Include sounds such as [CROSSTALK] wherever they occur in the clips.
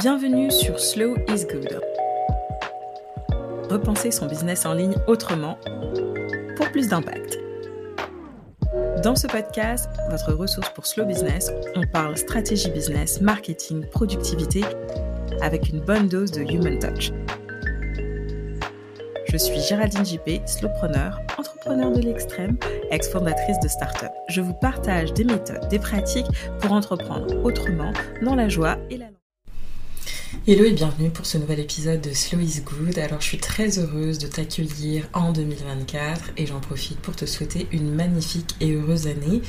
Bienvenue sur Slow is Good. Repenser son business en ligne autrement pour plus d'impact. Dans ce podcast, votre ressource pour Slow Business, on parle stratégie business, marketing, productivité avec une bonne dose de human touch. Je suis Géraldine JP, slowpreneur, entrepreneur de l'extrême, ex-fondatrice de start-up. Je vous partage des méthodes, des pratiques pour entreprendre autrement, dans la joie et la Hello et bienvenue pour ce nouvel épisode de Slow is Good. Alors je suis très heureuse de t'accueillir en 2024 et j'en profite pour te souhaiter une magnifique et heureuse année.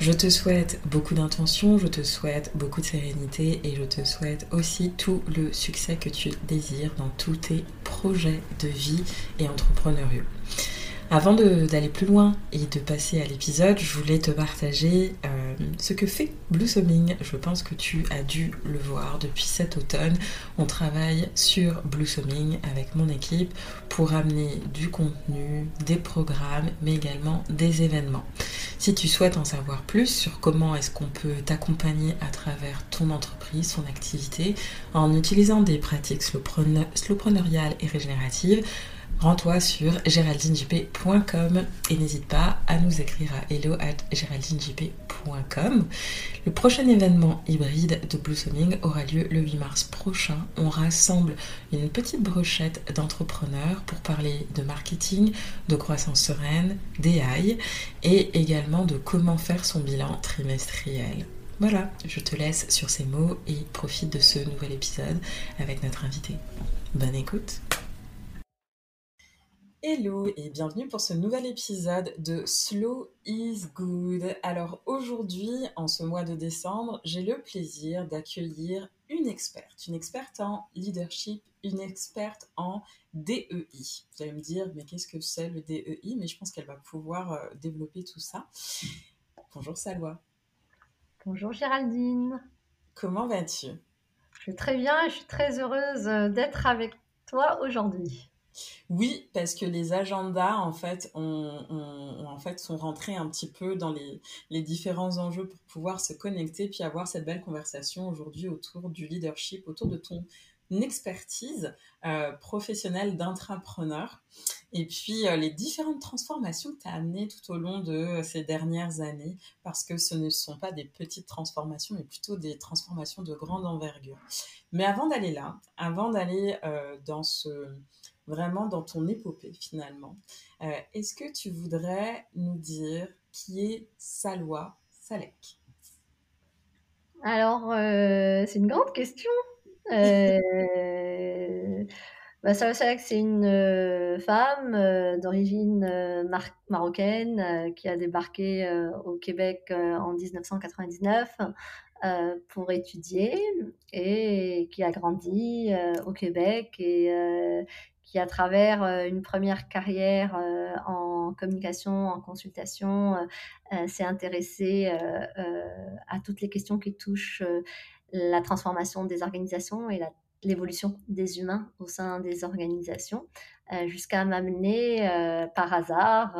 Je te souhaite beaucoup d'intention, je te souhaite beaucoup de sérénité et je te souhaite aussi tout le succès que tu désires dans tous tes projets de vie et entrepreneuriaux. Avant d'aller plus loin et de passer à l'épisode, je voulais te partager euh, ce que fait Blossoming. Je pense que tu as dû le voir depuis cet automne. On travaille sur Blossoming avec mon équipe pour amener du contenu, des programmes, mais également des événements. Si tu souhaites en savoir plus sur comment est-ce qu'on peut t'accompagner à travers ton entreprise, son activité, en utilisant des pratiques slowpreneuriales et régénératives, rends-toi sur géraldinejp.com et n'hésite pas à nous écrire à hello at géraldinejp.com. Le prochain événement hybride de Blossoming aura lieu le 8 mars prochain. On rassemble une petite brochette d'entrepreneurs pour parler de marketing, de croissance sereine, d'AI et également de comment faire son bilan trimestriel. Voilà, je te laisse sur ces mots et profite de ce nouvel épisode avec notre invité. Bonne écoute Hello et bienvenue pour ce nouvel épisode de Slow is Good. Alors aujourd'hui, en ce mois de décembre, j'ai le plaisir d'accueillir une experte, une experte en leadership, une experte en DEI. Vous allez me dire, mais qu'est-ce que c'est le DEI Mais je pense qu'elle va pouvoir euh, développer tout ça. Bonjour Salwa. Bonjour Géraldine. Comment vas-tu? Je vais très bien et je suis très heureuse euh, d'être avec toi aujourd'hui. Oui, parce que les agendas, en fait, en fait, sont rentrés un petit peu dans les, les, différents enjeux pour pouvoir se connecter, puis avoir cette belle conversation aujourd'hui autour du leadership, autour de ton expertise euh, professionnelle d'intrapreneur, et puis euh, les différentes transformations que tu as amenées tout au long de euh, ces dernières années, parce que ce ne sont pas des petites transformations, mais plutôt des transformations de grande envergure. Mais avant d'aller là, avant d'aller dans ce vraiment dans ton épopée finalement. Euh, est-ce que tu voudrais nous dire qui est Salwa Salek? Alors, euh, c'est une grande question. Euh, bah, Salwa Salek, c'est une femme d'origine marocaine qui a débarqué au Québec en 1999 pour étudier et qui a grandi au Québec et qui, à travers euh, une première carrière euh, en communication, en consultation, euh, s'est intéressé à toutes les questions qui touchent la transformation des organisations et l'évolution des humains au sein des organisations, jusqu'à m'amener par hasard,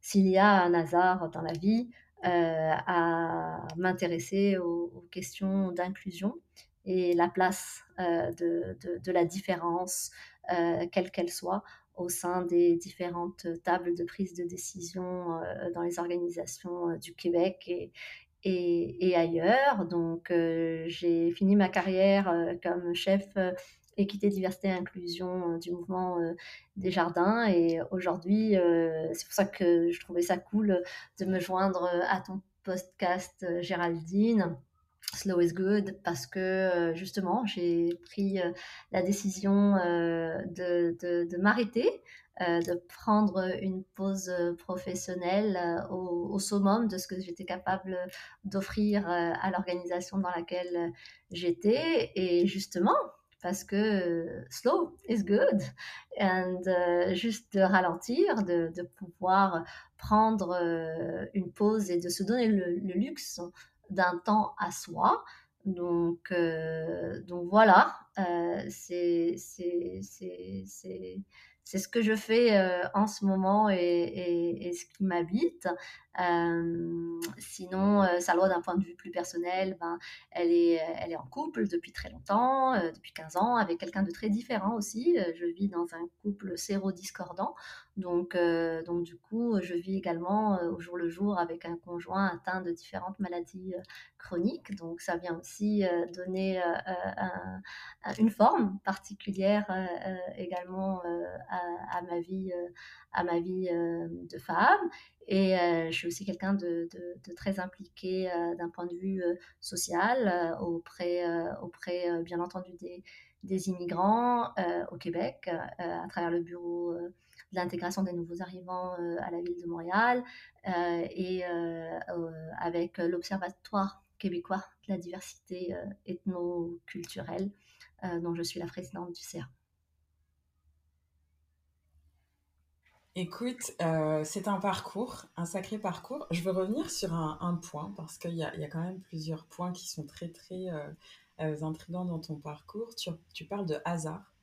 s'il y a un hasard dans la vie, à m'intéresser aux, questions d'inclusion et la place de, la différence, quelle qu'elle soit, au sein des différentes tables de prise de décision euh, dans les organisations euh, du Québec et, et, ailleurs. Donc, j'ai fini ma carrière comme chef équité, diversité, inclusion du mouvement des jardins. Et aujourd'hui, c'est pour ça que je trouvais ça cool de me joindre à ton podcast, Géraldine. Slow is good parce que euh, justement j'ai pris euh, la décision euh, de, de, m'arrêter, de prendre une pause professionnelle au, au, summum de ce que j'étais capable d'offrir à l'organisation dans laquelle j'étais. Et justement parce que slow is good and juste de ralentir, de, de pouvoir prendre une pause et de se donner le, le luxe d'un temps à soi. Donc, euh, donc voilà, euh, c'est ce que je fais euh, en ce moment et, et, ce qui m'habite. Sinon, Salwa, d'un point de vue plus personnel, ben, elle, est, elle est en couple depuis très longtemps, depuis 15 ans, avec quelqu'un de très différent aussi. je vis dans un couple séro-discordant. Donc, donc, du coup, je vis également au jour le jour avec un conjoint atteint de différentes maladies chroniques. Donc, ça vient aussi donner une forme particulière également à, ma vie, à ma vie de femme. Et je suis aussi quelqu'un de, très impliqué d'un point de vue social auprès, auprès bien entendu, des, immigrants au Québec à travers le bureau de l'intégration des nouveaux arrivants à la ville de Montréal et avec l'Observatoire québécois de la diversité ethno-culturelle dont je suis la présidente du CERF. Écoute, euh, c'est un parcours, un sacré parcours. Je veux revenir sur un, point parce qu'il y a, quand même plusieurs points qui sont très très euh, euh, intrigants dans ton parcours. Tu, parles de hasard.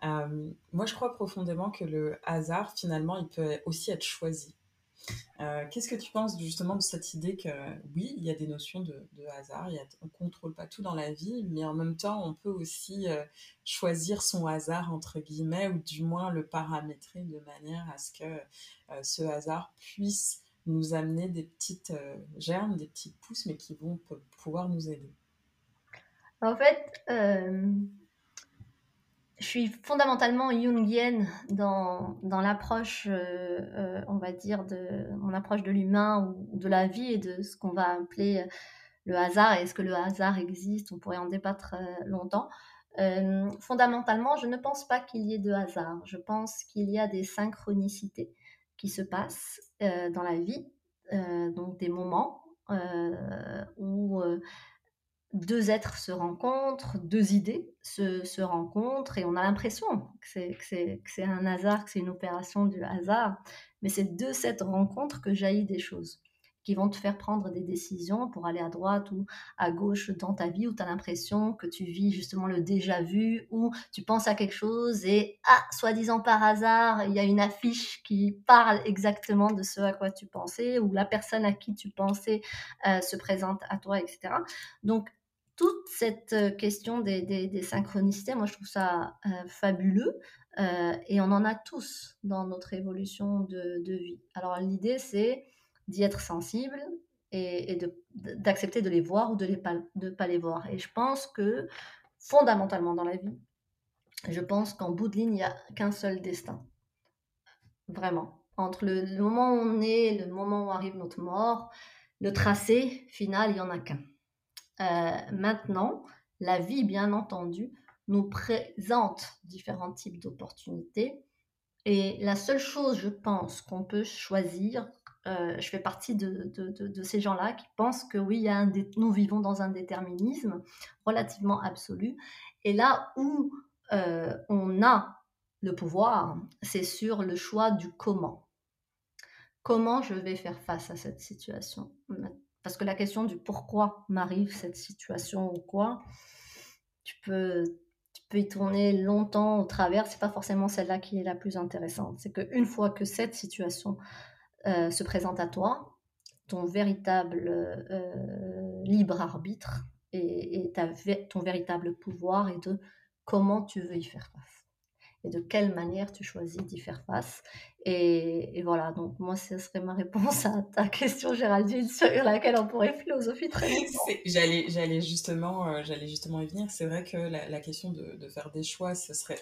moi, je crois profondément que le hasard, finalement, il peut aussi être choisi. Euh, qu'est-ce que tu penses justement de cette idée que oui, il y a des notions de, hasard, on ne contrôle pas tout dans la vie, mais en même temps, on peut aussi euh, choisir son hasard, entre guillemets, ou du moins le paramétrer de manière à ce que euh, ce hasard puisse nous amener des petites germes, des petites pousses, mais qui vont pouvoir nous aider. En fait, je suis fondamentalement jungienne dans, dans l'approche, euh, euh, on va dire, de mon approche de l'humain ou de la vie et de ce qu'on va appeler euh, le hasard. Est-ce que le hasard existe On pourrait en débattre longtemps. fondamentalement, je ne pense pas qu'il y ait de hasard. Je pense qu'il y a des synchronicités qui se passent dans la vie, donc des moments où deux êtres se rencontrent, deux idées se, rencontrent, et on a l'impression que c'est un hasard, que c'est une opération du hasard, mais c'est de cette rencontre que jaillit des choses qui vont te faire prendre des décisions pour aller à droite ou à gauche dans ta vie, où tu as l'impression que tu vis justement le déjà vu, ou tu penses à quelque chose et, ah, soi-disant par hasard, il y a une affiche qui parle exactement de ce à quoi tu pensais, ou la personne à qui tu pensais euh, se présente à toi, etc. Donc, toute cette euh, question des, synchronicités, moi je trouve ça euh, fabuleux euh, et on en a tous dans notre évolution de, vie. Alors l'idée c'est d'y être sensible et, d'accepter de, les voir ou de ne pas, les voir. Et je pense que fondamentalement dans la vie, je pense qu'en bout de ligne, il n'y a qu'un seul destin. Vraiment. Entre le, le moment où on est, le moment où arrive notre mort, le tracé final, il n'y en a qu'un. Euh, maintenant, la vie, bien entendu, nous présente différents types d'opportunités. Et la seule chose, je pense, qu'on peut choisir, euh, je fais partie de, ces gens-là qui pensent que oui, nous vivons dans un déterminisme relativement absolu. Et là où euh, on a le pouvoir, c'est sur le choix du comment. Comment je vais faire face à cette situation parce que la question du pourquoi m'arrive cette situation ou quoi, tu peux, tu peux y tourner longtemps au travers. C'est pas forcément celle-là qui est la plus intéressante. C'est qu'une fois que cette situation euh, se présente à toi, ton véritable euh, libre arbitre et, ton véritable pouvoir est de comment tu veux y faire face et de quelle manière tu choisis d'y faire face. Et, voilà, donc moi, ce serait ma réponse [LAUGHS] à ta question, Géraldine, sur laquelle on pourrait philosopher très [LAUGHS] longtemps. J'allais, j'allais, justement, euh, j'allais justement y venir. C'est vrai que la, question de, de, faire des choix, ce serait...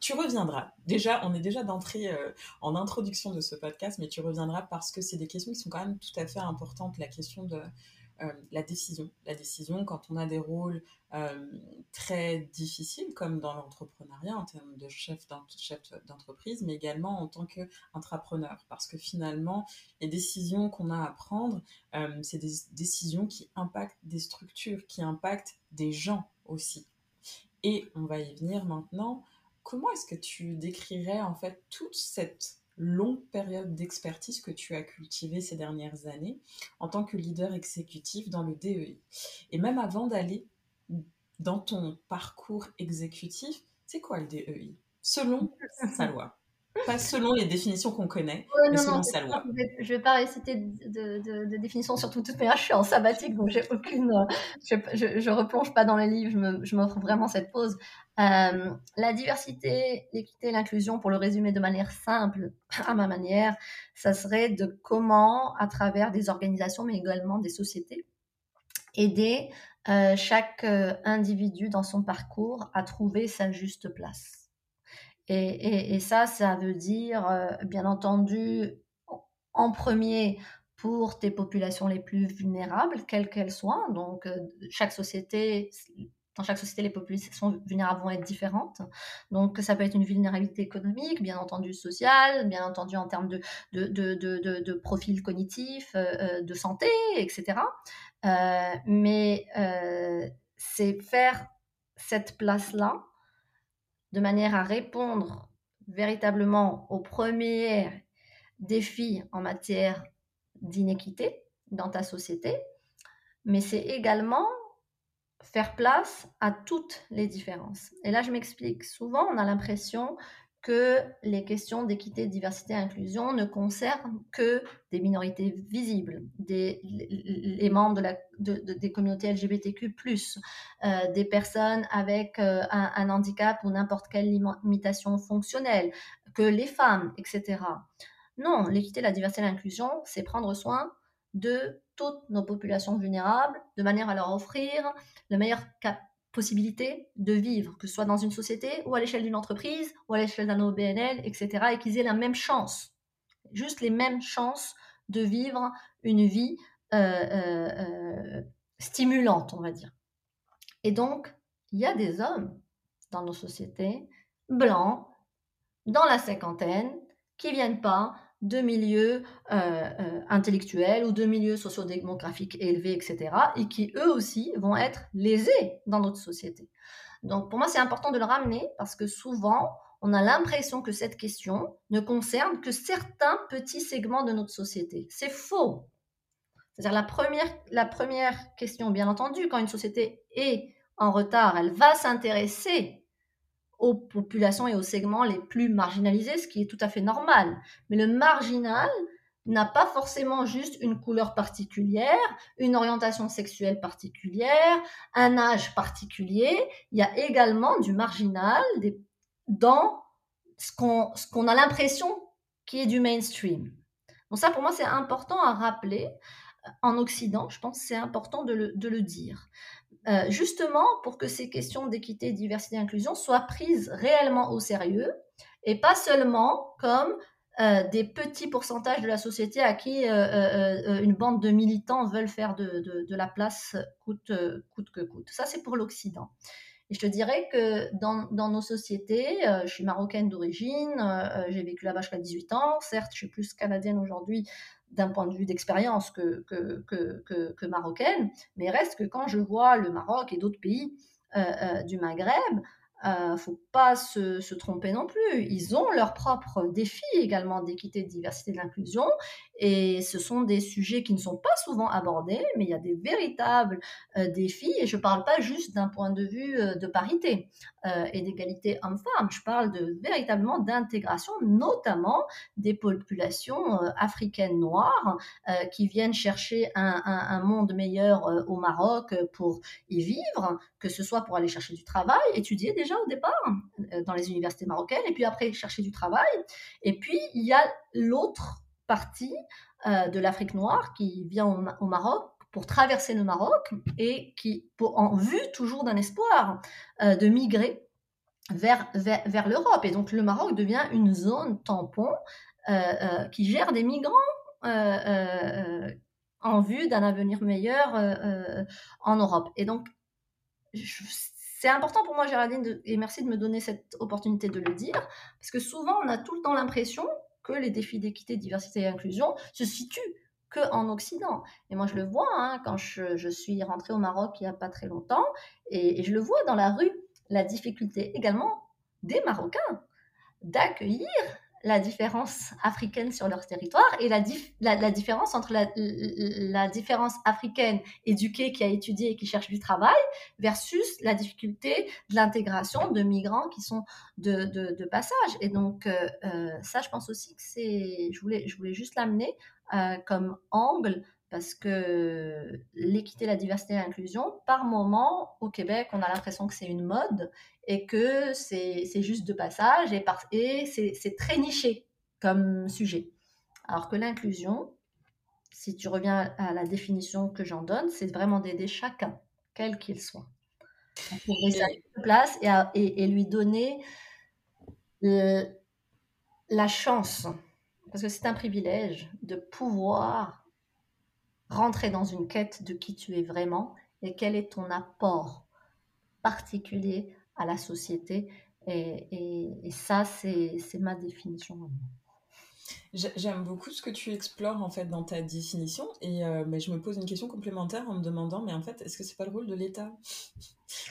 Tu reviendras. Déjà, on est déjà d'entrée euh, en introduction de ce podcast, mais tu reviendras parce que c'est des questions qui sont quand même tout à fait importantes. La question de euh, la décision. La décision, quand on a des rôles euh, très difficiles, comme dans l'entrepreneuriat, en termes de chef d'entreprise, mais également en tant qu'intrapreneur. Parce que finalement, les décisions qu'on a à prendre, euh, c'est des décisions qui impactent des structures, qui impactent des gens aussi. Et on va y venir maintenant. Comment est-ce que tu décrirais en fait toute cette longue période d'expertise que tu as cultivée ces dernières années en tant que leader exécutif dans le DEI. Et même avant d'aller dans ton parcours exécutif, c'est quoi le DEI Selon [LAUGHS] sa loi. Pas selon les définitions qu'on connaît, mais selon sa loi. Je ne vais pas réciter de, de, de, définition sur toutes mais je suis en sabbatique, donc j'ai aucune, je, je, replonge pas dans les livres, je m'offre vraiment cette pause. Euh, la diversité, l'équité, l'inclusion, pour le résumer de manière simple, à ma manière, ça serait de comment, à travers des organisations, mais également des sociétés, aider euh, chaque euh, individu dans son parcours à trouver sa juste place. Et, ça, ça veut dire, euh, bien entendu, en premier pour tes populations les plus vulnérables, quelles qu'elles soient. Donc, euh, chaque société, dans chaque société, les populations vulnérables vont être différentes. Donc, ça peut être une vulnérabilité économique, bien entendu sociale, bien entendu en termes de, de, de, de, de profil cognitif, euh, de santé, etc. mais c'est faire cette place-là de manière à répondre véritablement aux premiers défis en matière d'inéquité dans ta société, mais c'est également faire place à toutes les différences. Et là, je m'explique. Souvent, on a l'impression que les questions d'équité, diversité et inclusion ne concernent que des minorités visibles, des, les membres de la, des communautés LGBTQ, euh, des personnes avec euh, un, handicap ou n'importe quelle limitation fonctionnelle, que les femmes, etc. Non, l'équité, la diversité et l'inclusion, c'est prendre soin de toutes nos populations vulnérables de manière à leur offrir le meilleur cap possibilité de vivre, que ce soit dans une société ou à l'échelle d'une entreprise ou à l'échelle d'un OBNL, etc., et qu'ils aient la même chance, juste les mêmes chances de vivre une vie euh, euh, euh, stimulante, on va dire. Et donc, il y a des hommes dans nos sociétés, blancs, dans la cinquantaine, qui viennent pas de milieux euh, euh, intellectuels ou de milieux sociodémographiques élevés, etc., et qui eux aussi vont être lésés dans notre société. Donc pour moi, c'est important de le ramener parce que souvent, on a l'impression que cette question ne concerne que certains petits segments de notre société. C'est faux. C'est-à-dire la première, la première question, bien entendu, quand une société est en retard, elle va s'intéresser aux populations et aux segments les plus marginalisés, ce qui est tout à fait normal. Mais le marginal n'a pas forcément juste une couleur particulière, une orientation sexuelle particulière, un âge particulier. Il y a également du marginal dans ce qu'on a l'impression qui est du mainstream. Donc ça, pour moi, c'est important à rappeler. En Occident, je pense c'est important de le dire. Euh, justement pour que ces questions d'équité, diversité et inclusion soient prises réellement au sérieux et pas seulement comme euh, des petits pourcentages de la société à qui euh, une bande de militants veulent faire de, la place coûte, que coûte. Ça, c'est pour l'Occident. Et je te dirais que dans, dans nos sociétés, je suis marocaine d'origine, j'ai vécu là-bas jusqu'à 18 ans, certes, je suis plus canadienne aujourd'hui, d'un point de vue d'expérience que, marocaine, mais reste que quand je vois le Maroc et d'autres pays euh, euh, du Maghreb, ne euh, faut pas se, tromper non plus. Ils ont leurs propres défis également d'équité, de diversité, de l'inclusion. Et ce sont des sujets qui ne sont pas souvent abordés, mais il y a des véritables euh, défis. Et je ne parle pas juste d'un point de vue euh, de parité et d'égalité homme-femme. Je parle véritablement d'intégration, notamment des populations africaines noires qui viennent chercher un, un monde meilleur au Maroc pour y vivre, que ce soit pour aller chercher du travail, étudier des au départ euh, dans les universités marocaines, et puis après chercher du travail. Et puis il y a l'autre partie euh, de l'Afrique noire qui vient au, Maroc pour traverser le Maroc et qui, pour, en vue toujours d'un espoir euh, de migrer vers, vers, l'Europe. Et donc le Maroc devient une zone tampon qui gère des migrants en vue d'un avenir meilleur en Europe. Et donc, je, c'est important pour moi, Géraldine, et merci de me donner cette opportunité de le dire, parce que souvent, on a tout le temps l'impression que les défis d'équité, diversité et inclusion se situent qu'en Occident. Et moi, je le vois hein, quand je, suis rentrée au Maroc il n'y a pas très longtemps, et, je le vois dans la rue, la difficulté également des Marocains d'accueillir la différence africaine sur leur territoire et la, la, différence entre la, la, différence africaine éduquée qui a étudié et qui cherche du travail versus la difficulté de l'intégration de migrants qui sont de, de, passage. Et donc, euh, euh, ça, je pense aussi que c'est, je voulais, je voulais juste l'amener euh, comme angle parce que l'équité, la diversité et l'inclusion, par moment, au Québec, on a l'impression que c'est une mode et que c'est juste de passage et, et c'est très niché comme sujet. Alors que l'inclusion, si tu reviens à la définition que j'en donne, c'est vraiment d'aider chacun, quel qu'il soit, à trouver sa place et, et, lui donner la chance, parce que c'est un privilège de pouvoir rentrer dans une quête de qui tu es vraiment et quel est ton apport particulier à la société. Et, ça, c'est ma définition. J'aime beaucoup ce que tu explores en fait dans ta définition et euh, mais je me pose une question complémentaire en me demandant mais en fait est-ce que c'est pas le rôle de l'État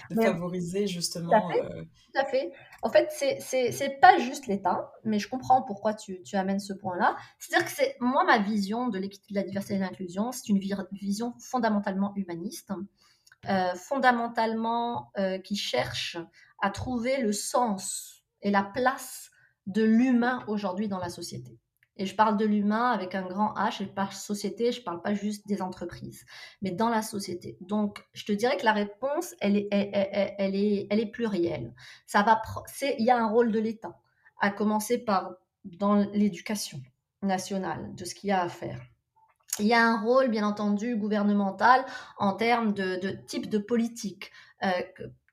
de favoriser justement euh, tout à fait, en fait c'est pas juste l'État mais je comprends pourquoi tu, tu amènes ce point là c'est à dire que c'est moi ma vision de l'équité de la diversité et de l'inclusion c'est une vision fondamentalement humaniste euh, fondamentalement euh, qui cherche à trouver le sens et la place de l'humain aujourd'hui dans la société. Et je parle de l'humain avec un grand H, et par société, je ne parle pas juste des entreprises, mais dans la société. Donc, je te dirais que la réponse, elle est, elle, est, elle est plurielle. Ça va, il y a un rôle de l'État, à commencer par dans l'éducation nationale, de ce qu'il y a à faire. Il y a un rôle, bien entendu, gouvernemental en termes de, type de politique. Euh,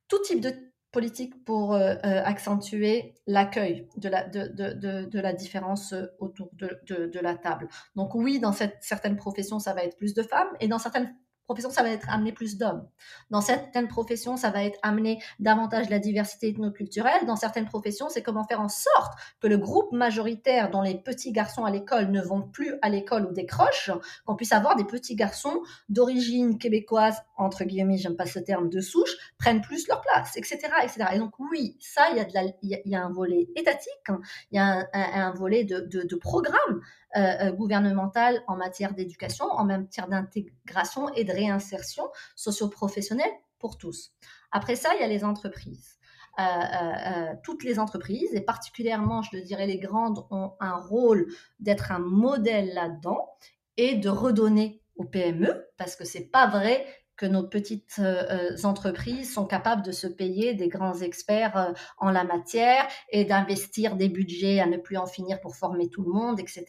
tout type de politique pour euh, euh, accentuer l'accueil de la, de, de, de, la différence autour de, la table. Donc oui, dans cette, certaines professions, ça va être plus de femmes, et dans certaines profession, ça va être amener plus d'hommes. Dans certaines professions, ça va être amener davantage la diversité ethnoculturelle. Dans certaines professions, c'est comment faire en sorte que le groupe majoritaire dont les petits garçons à l'école ne vont plus à l'école ou décrochent, qu'on puisse avoir des petits garçons d'origine québécoise, entre guillemets, j'aime pas ce terme, de souche, prennent plus leur place, etc., etc. Et donc oui, ça, il y a, un volet étatique, hein. il y a un, volet de, de programme euh, euh, gouvernementale en matière d'éducation, en matière d'intégration et de réinsertion socio-professionnelle pour tous. Après ça, il y a les entreprises. Euh, toutes les entreprises, et particulièrement, je le dirais, les grandes, ont un rôle d'être un modèle là-dedans et de redonner aux PME, parce que c'est pas vrai que nos petites euh, euh, entreprises sont capables de se payer des grands experts euh, en la matière et d'investir des budgets à ne plus en finir pour former tout le monde, etc.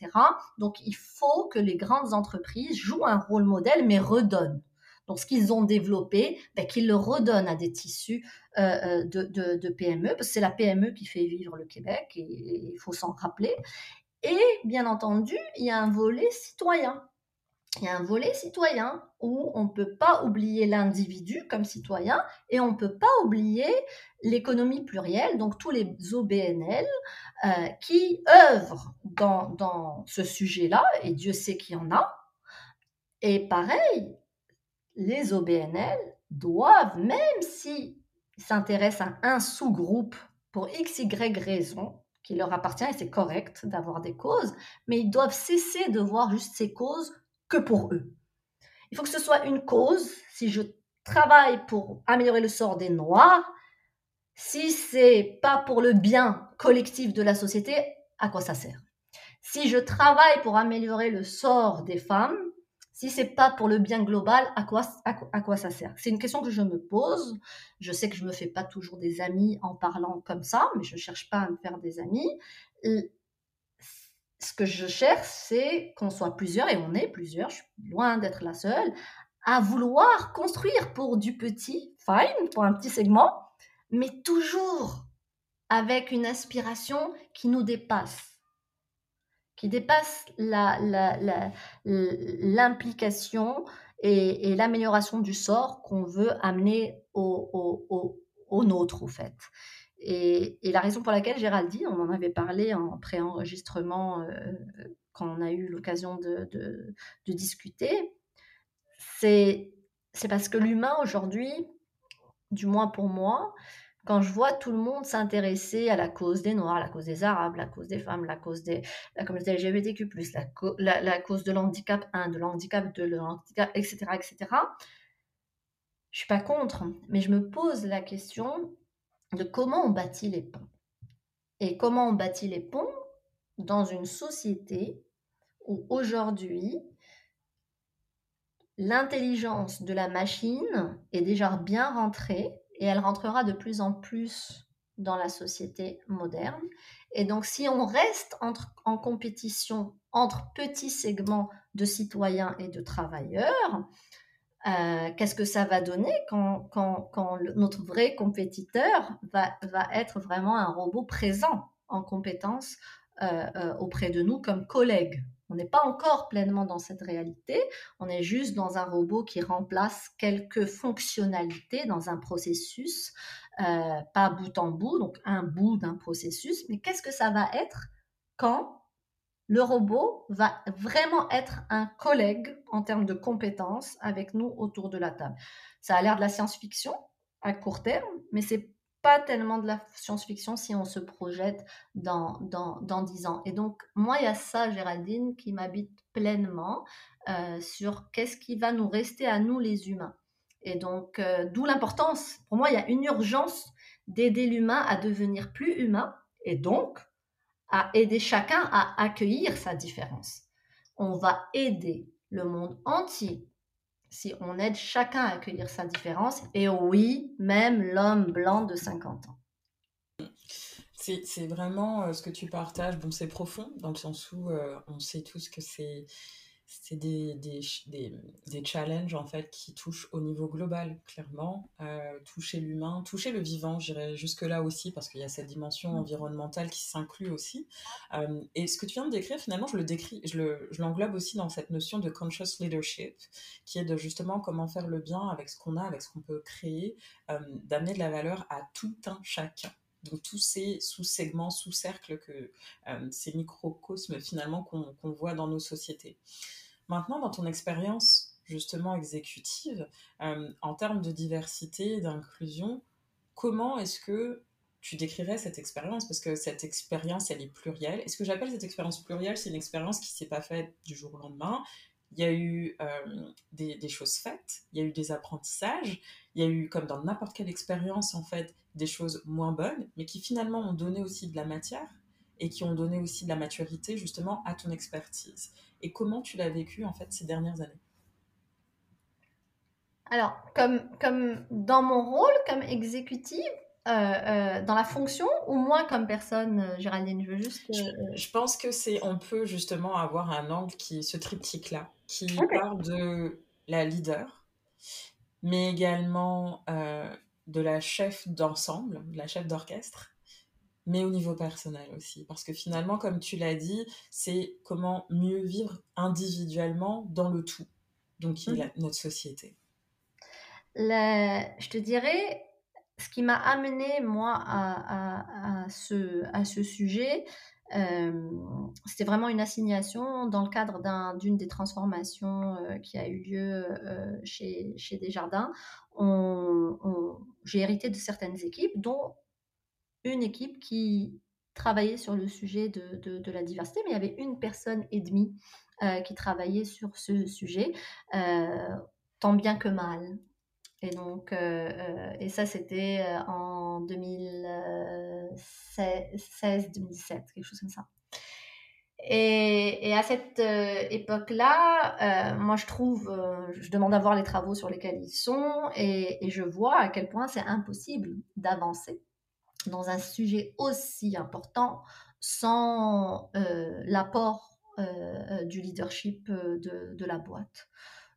Donc, il faut que les grandes entreprises jouent un rôle modèle, mais redonnent. Donc, ce qu'ils ont développé, ben, qu'ils le redonnent à des tissus de, de, PME, parce que c'est la PME qui fait vivre le Québec, et il faut s'en rappeler. Et bien entendu, il y a un volet citoyen il y a un volet citoyen où on ne peut pas oublier l'individu comme citoyen et on ne peut pas oublier l'économie plurielle, donc tous les OBNL euh, qui œuvrent dans, dans ce sujet-là, et Dieu sait qu'il y en a. Et pareil, les OBNL doivent, même s'ils s'intéressent à un sous-groupe pour x, y raison, qui leur appartient, et c'est correct d'avoir des causes, mais ils doivent cesser de voir juste ces causes que pour eux. Il faut que ce soit une cause. Si je travaille pour améliorer le sort des Noirs, si c'est pas pour le bien collectif de la société, à quoi ça sert? Si je travaille pour améliorer le sort des femmes, si c'est pas pour le bien global, à quoi, à, quoi ça sert? C'est une question que je me pose. Je sais que je me fais pas toujours des amis en parlant comme ça, mais je cherche pas à me faire des amis ce que je cherche, c'est qu'on soit plusieurs, et on est plusieurs, je suis loin d'être la seule, à vouloir construire pour du petit, fine, pour un petit segment, mais toujours avec une aspiration qui nous dépasse, qui dépasse l'implication et, l'amélioration du sort qu'on veut amener au, au, nôtre, au fait. Et, la raison pour laquelle Géraldine, on en avait parlé en pré-enregistrement euh, quand on a eu l'occasion de, discuter, c'est parce que l'humain aujourd'hui, du moins pour moi, quand je vois tout le monde s'intéresser à la cause des Noirs, la cause des Arabes, la cause des femmes, la cause de la communauté LGBTQ+, la, la, cause de l'handicap 1, de l'handicap 2, de l'handicap, etc., etc., je suis pas contre, mais je me pose la question de comment on bâtit les ponts. Et comment on bâtit les ponts dans une société où aujourd'hui, l'intelligence de la machine est déjà bien rentrée et elle rentrera de plus en plus dans la société moderne. Et donc, si on reste en compétition entre petits segments de citoyens et de travailleurs, euh, qu'est-ce que ça va donner quand, notre vrai compétiteur va, être vraiment un robot présent en compétence euh, euh, auprès de nous comme collègue on n'est pas encore pleinement dans cette réalité, on est juste dans un robot qui remplace quelques fonctionnalités dans un processus, pas bout en bout, donc un bout d'un processus, mais qu'est-ce que ça va être quand le robot va vraiment être un collègue en termes de compétences avec nous autour de la table. Ça a l'air de la science-fiction à court terme, mais c'est pas tellement de la science-fiction si on se projette dans, dans, dans 10 ans. Et donc, moi, il y a ça, Géraldine, qui m'habite pleinement euh, sur qu'est-ce qui va nous rester à nous, les humains. Et donc, euh, d'où l'importance, pour moi, il y a une urgence d'aider l'humain à devenir plus humain et donc à aider chacun à accueillir sa différence. On va aider le monde entier si on aide chacun à accueillir sa différence, et oui, même l'homme blanc de 50 ans. C'est vraiment euh, ce que tu partages. Bon, c'est profond, dans le sens où euh, on sait tous que c'est c'est des, des, des, challenges en fait qui touchent au niveau global, clairement, euh, toucher l'humain, toucher le vivant, j'irais jusque-là aussi, parce qu'il y a cette dimension mm. environnementale qui s'inclut aussi. Euh, et ce que tu viens de décrire, finalement, je le décris, je l'englobe aussi dans cette notion de conscious leadership, qui est de justement comment faire le bien avec ce qu'on a, avec ce qu'on peut créer, euh, d'amener de la valeur à tout un chacun donc tous ces sous-segments, sous-cercles, euh, ces microcosmes finalement qu'on voit dans nos sociétés. Maintenant, dans ton expérience justement exécutive, euh, en termes de diversité, d'inclusion, comment est-ce que tu décrirais cette expérience? Parce que cette expérience, elle est plurielle. Et ce que j'appelle cette expérience plurielle, c'est une expérience qui ne s'est pas faite du jour au lendemain? Il y a eu euh, des, des, choses faites, il y a eu des apprentissages, il y a eu, comme dans n'importe quelle expérience, en fait, des choses moins bonnes, mais qui finalement ont donné aussi de la matière et qui ont donné aussi de la maturité justement à ton expertise. Et comment tu l'as vécu en fait ces dernières années? Alors, comme, comme dans mon rôle comme exécutive, euh, euh, dans la fonction ou moi comme personne, euh, Géraldine Je veux juste. Je, pense que c'est, on peut justement avoir un angle qui, ce triptyque-là, qui parle de la leader, mais également de la chef d'ensemble, de la chef d'orchestre, mais au niveau personnel aussi. Parce que finalement, comme tu l'as dit, c'est comment mieux vivre individuellement dans le tout, donc qui est mmh. notre société. je te dirais, ce qui m'a amené, moi, à, ce, à ce sujet, euh, c'était vraiment une assignation dans le cadre d'une des transformations euh, qui a eu lieu euh, chez, chez Desjardins. J'ai hérité de certaines équipes, dont une équipe qui travaillait sur le sujet de, de, la diversité, mais il y avait une personne et demie qui travaillait sur ce sujet, tant bien que mal. Et donc, et ça, c'était en 2016-2017, quelque chose comme ça. Et, à cette époque-là, moi je trouve, je demande à voir les travaux sur lesquels ils sont et, je vois à quel point c'est impossible d'avancer dans un sujet aussi important sans l'apport du leadership de, de, la boîte.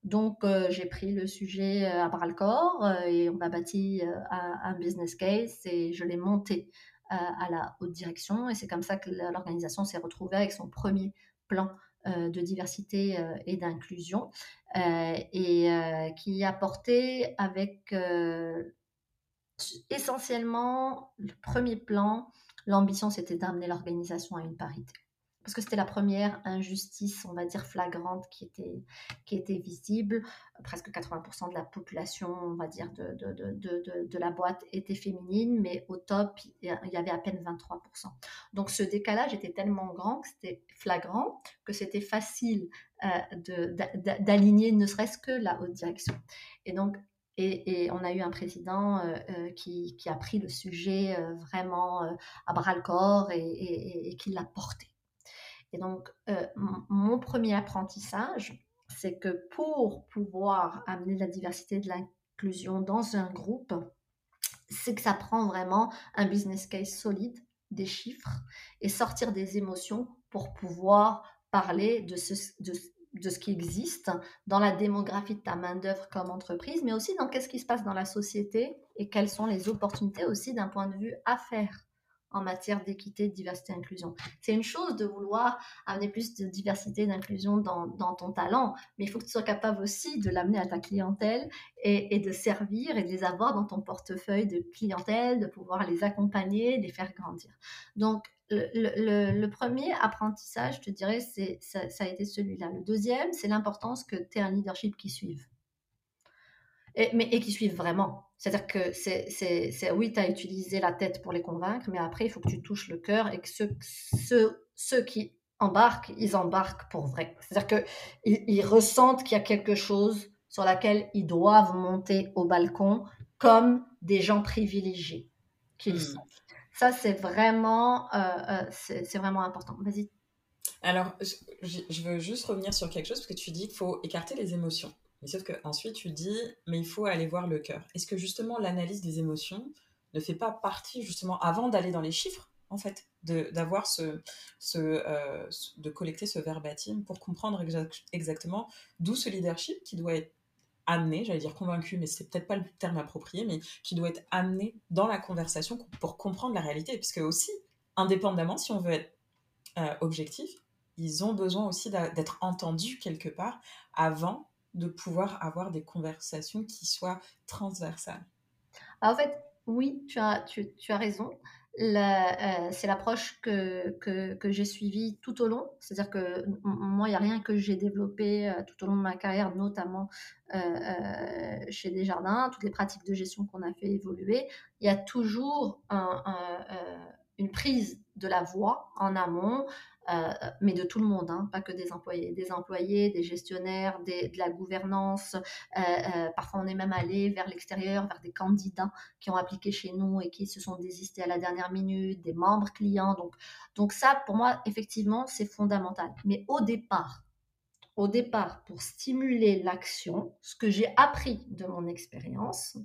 Donc, euh, j'ai pris le sujet euh, à bras le corps euh, et on a bâti un, business case et je l'ai monté à la haute direction. Et c'est comme ça que l'organisation s'est retrouvée avec son premier plan de diversité et d'inclusion et qui a porté avec essentiellement le premier plan, l'ambition c'était d'amener l'organisation à une parité parce que c'était la première injustice, on va dire, flagrante qui était, visible. Presque 80% de la population, on va dire, de, la boîte était féminine, mais au top, il y avait à peine 23%. Donc ce décalage était tellement grand que c'était flagrant, que c'était facile euh, d'aligner ne serait-ce que la haute direction. Et donc, et, on a eu un président euh, euh, qui, a pris le sujet vraiment à bras le corps et qui l'a porté. Et donc, euh, mon premier apprentissage, c'est que pour pouvoir amener de la diversité et de l'inclusion dans un groupe, c'est que ça prend vraiment un business case solide, des chiffres et sortir des émotions pour pouvoir parler de ce, ce qui existe dans la démographie de ta main-d'œuvre comme entreprise, mais aussi dans qu'est-ce qui se passe dans la société et quelles sont les opportunités aussi d'un point de vue affaires en matière d'équité, de diversité, d'inclusion. C'est une chose de vouloir amener plus de diversité, d'inclusion dans, ton talent, mais il faut que tu sois capable aussi de l'amener à ta clientèle et, de servir et de les avoir dans ton portefeuille de clientèle, de pouvoir les accompagner, les faire grandir. Donc, le, premier apprentissage, je te dirais, c'est, ça, a été celui-là. Le deuxième, c'est l'importance que tu aies un leadership qui suive et, mais, et qui suivent vraiment. C'est-à-dire que c'est, c'est, oui, tu as utilisé la tête pour les convaincre, mais après, il faut que tu touches le cœur et que ceux, ceux, ceux qui embarquent, ils embarquent pour vrai. C'est-à-dire qu'ils ils ressentent qu'il y a quelque chose sur laquelle ils doivent monter au balcon comme des gens privilégiés qu'ils hmm. sont. Ça, c'est vraiment, euh, euh, c'est, vraiment important. Vas-y. Alors, je, je veux juste revenir sur quelque chose parce que tu dis qu'il faut écarter les émotions. Mais sauf qu'ensuite, tu dis, mais il faut aller voir le cœur. Est-ce que justement l'analyse des émotions ne fait pas partie, justement, avant d'aller dans les chiffres, en fait, d'avoir ce, ce euh, de collecter ce verbatim pour comprendre exactement d'où ce leadership qui doit être amené, j'allais dire convaincu, mais c'est peut-être pas le terme approprié, mais qui doit être amené dans la conversation pour comprendre la réalité. Puisque aussi, indépendamment, si on veut être euh, objectif, ils ont besoin aussi d'être entendus quelque part avant de pouvoir avoir des conversations qui soient transversales En fait, oui, tu as, tu, tu as raison. Euh, c'est l'approche que, que, que j'ai suivie tout au long. C'est-à-dire que moi, il n'y a rien que j'ai développé euh, tout au long de ma carrière, notamment euh, chez Desjardins, toutes les pratiques de gestion qu'on a fait évoluer. Il y a toujours une prise de la voix en amont, euh, mais de tout le monde, hein, pas que des employés, des employés, des gestionnaires, de la gouvernance. Euh, euh, parfois, on est même allé vers l'extérieur, vers des candidats qui ont appliqué chez nous et qui se sont désistés à la dernière minute, des membres clients. Donc, donc ça, pour moi, effectivement, c'est fondamental. Mais au départ, au départ, pour stimuler l'action, ce que j'ai appris de mon expérience,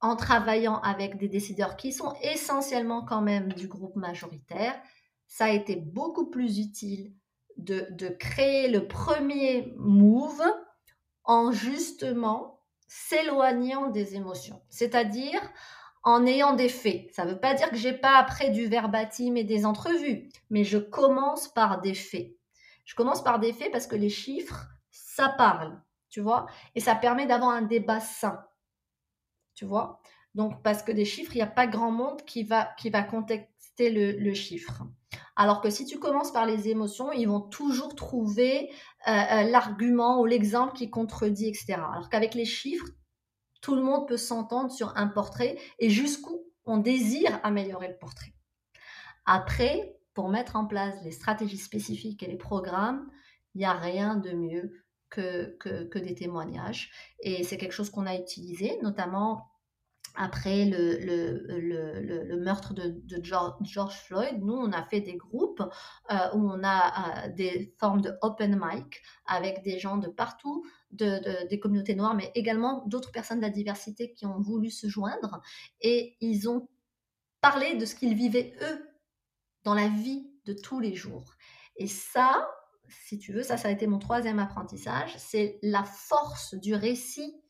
en travaillant avec des décideurs qui sont essentiellement quand même du groupe majoritaire, ça a été beaucoup plus utile de, de créer le premier move en justement s'éloignant des émotions, c'est-à-dire en ayant des faits. Ça ne veut pas dire que j'ai pas après du verbatim et des entrevues, mais je commence par des faits. Je commence par des faits parce que les chiffres, ça parle, tu vois, et ça permet d'avoir un débat sain, tu vois. Donc, parce que des chiffres, il n'y a pas grand monde qui va, qui va contexter le, le chiffre. Alors que si tu commences par les émotions, ils vont toujours trouver euh, euh, l'argument ou l'exemple qui contredit, etc. Alors qu'avec les chiffres, tout le monde peut s'entendre sur un portrait et jusqu'où on désire améliorer le portrait. Après, pour mettre en place les stratégies spécifiques et les programmes, il n'y a rien de mieux que, que des témoignages. Et c'est quelque chose qu'on a utilisé, notamment après le, meurtre de, George, Floyd, nous, on a fait des groupes euh, où on a euh, des formes de open mic avec des gens de partout, de, des communautés noires, mais également d'autres personnes de la diversité qui ont voulu se joindre. Et ils ont parlé de ce qu'ils vivaient, eux, dans la vie de tous les jours. Et ça, si tu veux, ça, ça a été mon troisième apprentissage, c'est la force du récit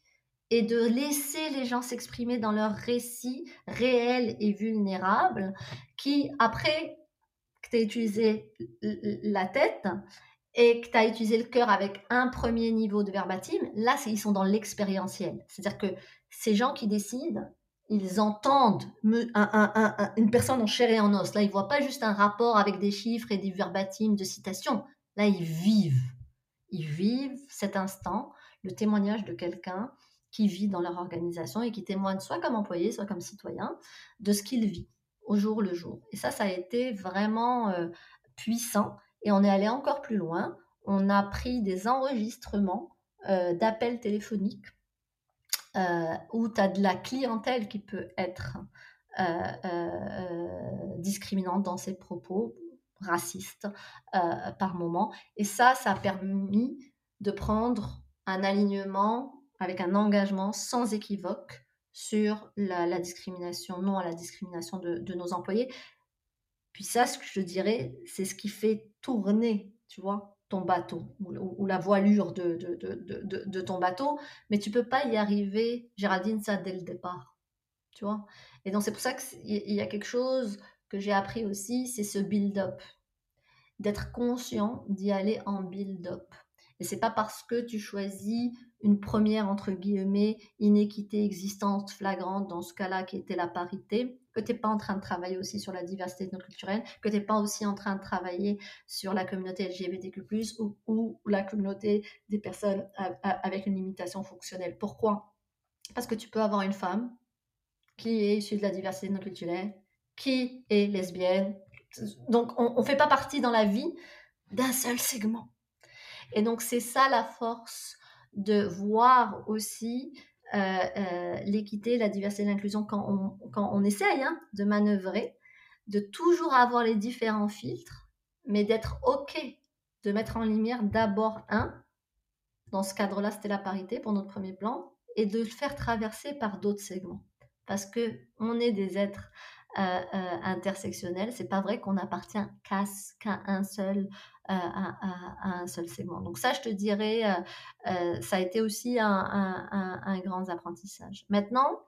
et de laisser les gens s'exprimer dans leur récit réel et vulnérable, qui, après que tu as utilisé la tête et que tu as utilisé le cœur avec un premier niveau de verbatim, là, ils sont dans l'expérientiel. C'est-à-dire que ces gens qui décident, ils entendent une personne en chair et en os. Là, ils ne voient pas juste un rapport avec des chiffres et des verbatims de citation. Là, ils vivent. Ils vivent cet instant, le témoignage de quelqu'un qui vit dans leur organisation et qui témoigne soit comme employé, soit comme citoyen, de ce qu'il vit au jour le jour. Et ça, ça a été vraiment euh, puissant. Et on est allé encore plus loin. On a pris des enregistrements euh, d'appels téléphoniques euh, où tu as de la clientèle qui peut être discriminante dans ses propos, raciste par moment. Et ça, ça a permis de prendre un alignement avec un engagement sans équivoque sur la, discrimination, non à la discrimination de, nos employés. Puis ça, ce que je dirais, c'est ce qui fait tourner, tu vois, ton bateau ou, la voilure de, ton bateau, mais tu peux pas y arriver, Géraldine, ça dès le départ, tu vois. Et donc c'est pour ça qu'il y a quelque chose que j'ai appris aussi, c'est ce build-up, d'être conscient d'y aller en build-up. Et c'est pas parce que tu choisis une première, entre guillemets, inéquité existante flagrante, dans ce cas-là, qui était la parité, que tu n'es pas en train de travailler aussi sur la diversité ethnoculturelle, que tu n'es pas aussi en train de travailler sur la communauté LGBTQ+, ou, la communauté des personnes avec une limitation fonctionnelle. Pourquoi? Parce que tu peux avoir une femme qui est issue de la diversité ethnoculturelle, qui est lesbienne. Donc, on ne fait pas partie dans la vie d'un seul segment. Et donc, c'est ça la force de voir aussi euh, euh, l'équité, la diversité l'inclusion quand on, quand on essaye hein, de manœuvrer, de toujours avoir les différents filtres, mais d'être OK de mettre en lumière d'abord un. Dans ce cadre-là, c'était la parité pour notre premier plan, et de le faire traverser par d'autres segments. Parce que on est des êtres euh, euh, intersectionnel. C'est pas vrai qu'on appartient qu'à un seul euh, à, un seul segment. Donc ça, je te dirais, ça a été aussi un, grand apprentissage. Maintenant,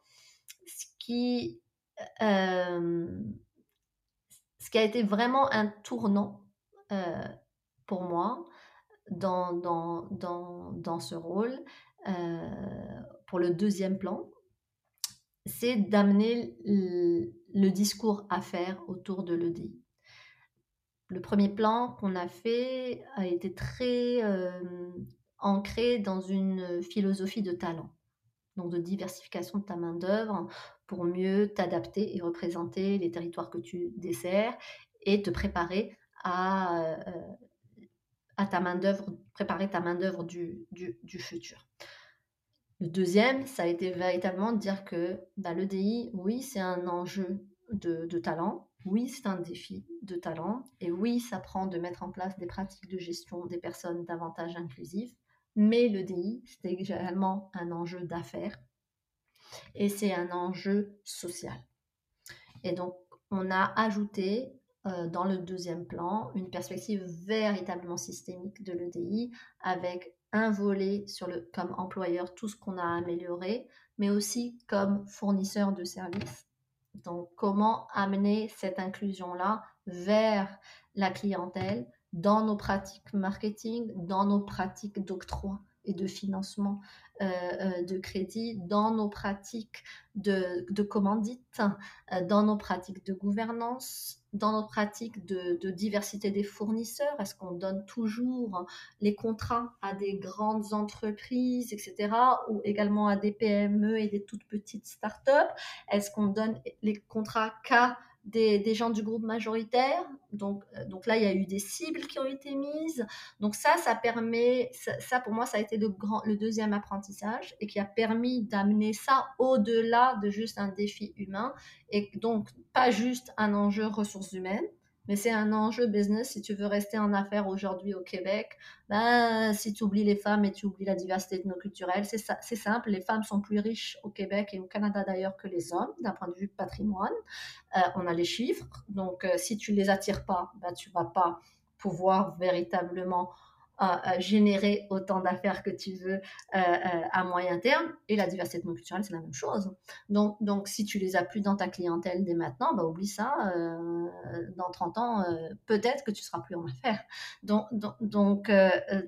ce qui, ce qui a été vraiment un tournant pour moi dans ce rôle, pour le deuxième plan, c'est d'amener le discours à faire autour de l'EDI. Le premier plan qu'on a fait a été très euh, ancré dans une philosophie de talent, donc de diversification de ta main-d'œuvre pour mieux t'adapter et représenter les territoires que tu desserres et te préparer à, euh, ta main-d'œuvre, préparer ta main-d'œuvre du futur. Le deuxième, ça a été véritablement de dire que bah, l'EDI, oui, c'est un enjeu de, talent, oui, c'est un défi de talent, et oui, ça prend de mettre en place des pratiques de gestion des personnes davantage inclusives, mais l'EDI, c'est également un enjeu d'affaires. Et c'est un enjeu social. Et donc, on a ajouté euh, dans le deuxième plan une perspective véritablement systémique de l'EDI avec un volet sur le, comme employeur, tout ce qu'on a amélioré, mais aussi comme fournisseur de services. Donc, comment amener cette inclusion-là vers la clientèle dans nos pratiques marketing, dans nos pratiques d'octroi et de financement euh, euh, de crédit, dans nos pratiques de, commandite, euh, dans nos pratiques de gouvernance, dans nos pratiques de, diversité des fournisseurs? Est-ce qu'on donne toujours les contrats à des grandes entreprises, etc., ou également à des PME et des toutes petites startups Est-ce qu'on donne les contrats qu'à des, gens du groupe majoritaire. Donc, euh, donc là, il y a eu des cibles qui ont été mises. Donc ça, ça permet, ça, pour moi, ça a été le, grand, le deuxième apprentissage et qui a permis d'amener ça au-delà de juste un défi humain et donc pas juste un enjeu ressources humaines, mais c'est un enjeu business. Si tu veux rester en affaires aujourd'hui au Québec, ben, si tu oublies les femmes et tu oublies la diversité ethnoculturelle, c'est, c'est simple. Les femmes sont plus riches au Québec et au Canada d'ailleurs que les hommes d'un point de vue patrimoine. Euh, on a les chiffres. Donc, euh, si tu les attires pas, ben, tu vas pas pouvoir véritablement à, générer autant d'affaires que tu veux euh, euh, à moyen terme. Et la diversité culturelle, c'est la même chose. Donc, donc, si tu les as plus dans ta clientèle dès maintenant, bah, oublie ça. Euh, dans 30 ans, peut-être que tu seras plus en affaires. Donc, donc, donc,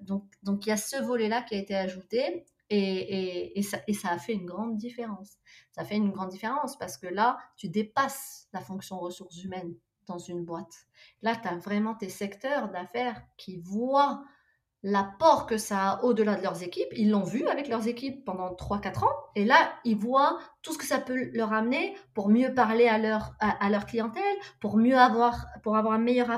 donc, donc, il y a ce volet-là qui a été ajouté. Et, et, ça, et ça a fait une grande différence. Ça fait une grande différence parce que là, tu dépasses la fonction ressources humaines dans une boîte. Là, tu as vraiment tes secteurs d'affaires qui voient l'apport que ça a au-delà de leurs équipes. Ils l'ont vu avec leurs équipes pendant 3-4 ans. Et là, ils voient tout ce que ça peut leur amener pour mieux parler à leur, à, leur clientèle, pour mieux avoir, pour avoir un meilleur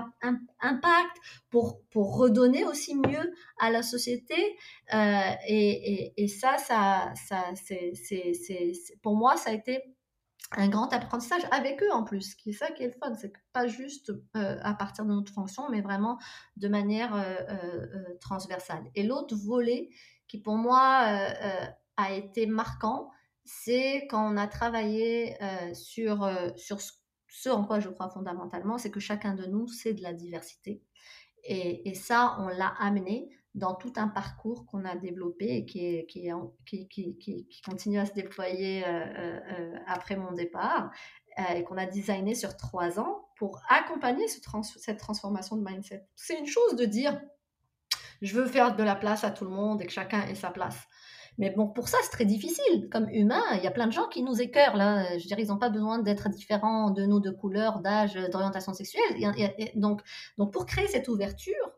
impact, pour, pour redonner aussi mieux à la société. Euh, et, et, et, ça, ça, ça c'est, c'est, pour moi, ça a été un grand apprentissage avec eux en plus, qui est ça qui est le fun, c'est pas juste euh, à partir de notre fonction, mais vraiment de manière euh, euh, transversale. Et l'autre volet qui pour moi a été marquant, c'est quand on a travaillé sur, sur ce en quoi je crois fondamentalement, c'est que chacun de nous, c'est de la diversité. Et, et ça, on l'a amené dans tout un parcours qu'on a développé et qui, continue à se déployer euh, euh, euh, après mon départ et qu'on a designé sur trois ans pour accompagner ce cette transformation de mindset. C'est une chose de dire je veux faire de la place à tout le monde et que chacun ait sa place. Mais bon, pour ça, c'est très difficile. Comme humain, il y a plein de gens qui nous écœurent. Là. Je veux dire, ils n'ont pas besoin d'être différents de nous, de couleur, d'âge, d'orientation sexuelle. donc, pour créer cette ouverture,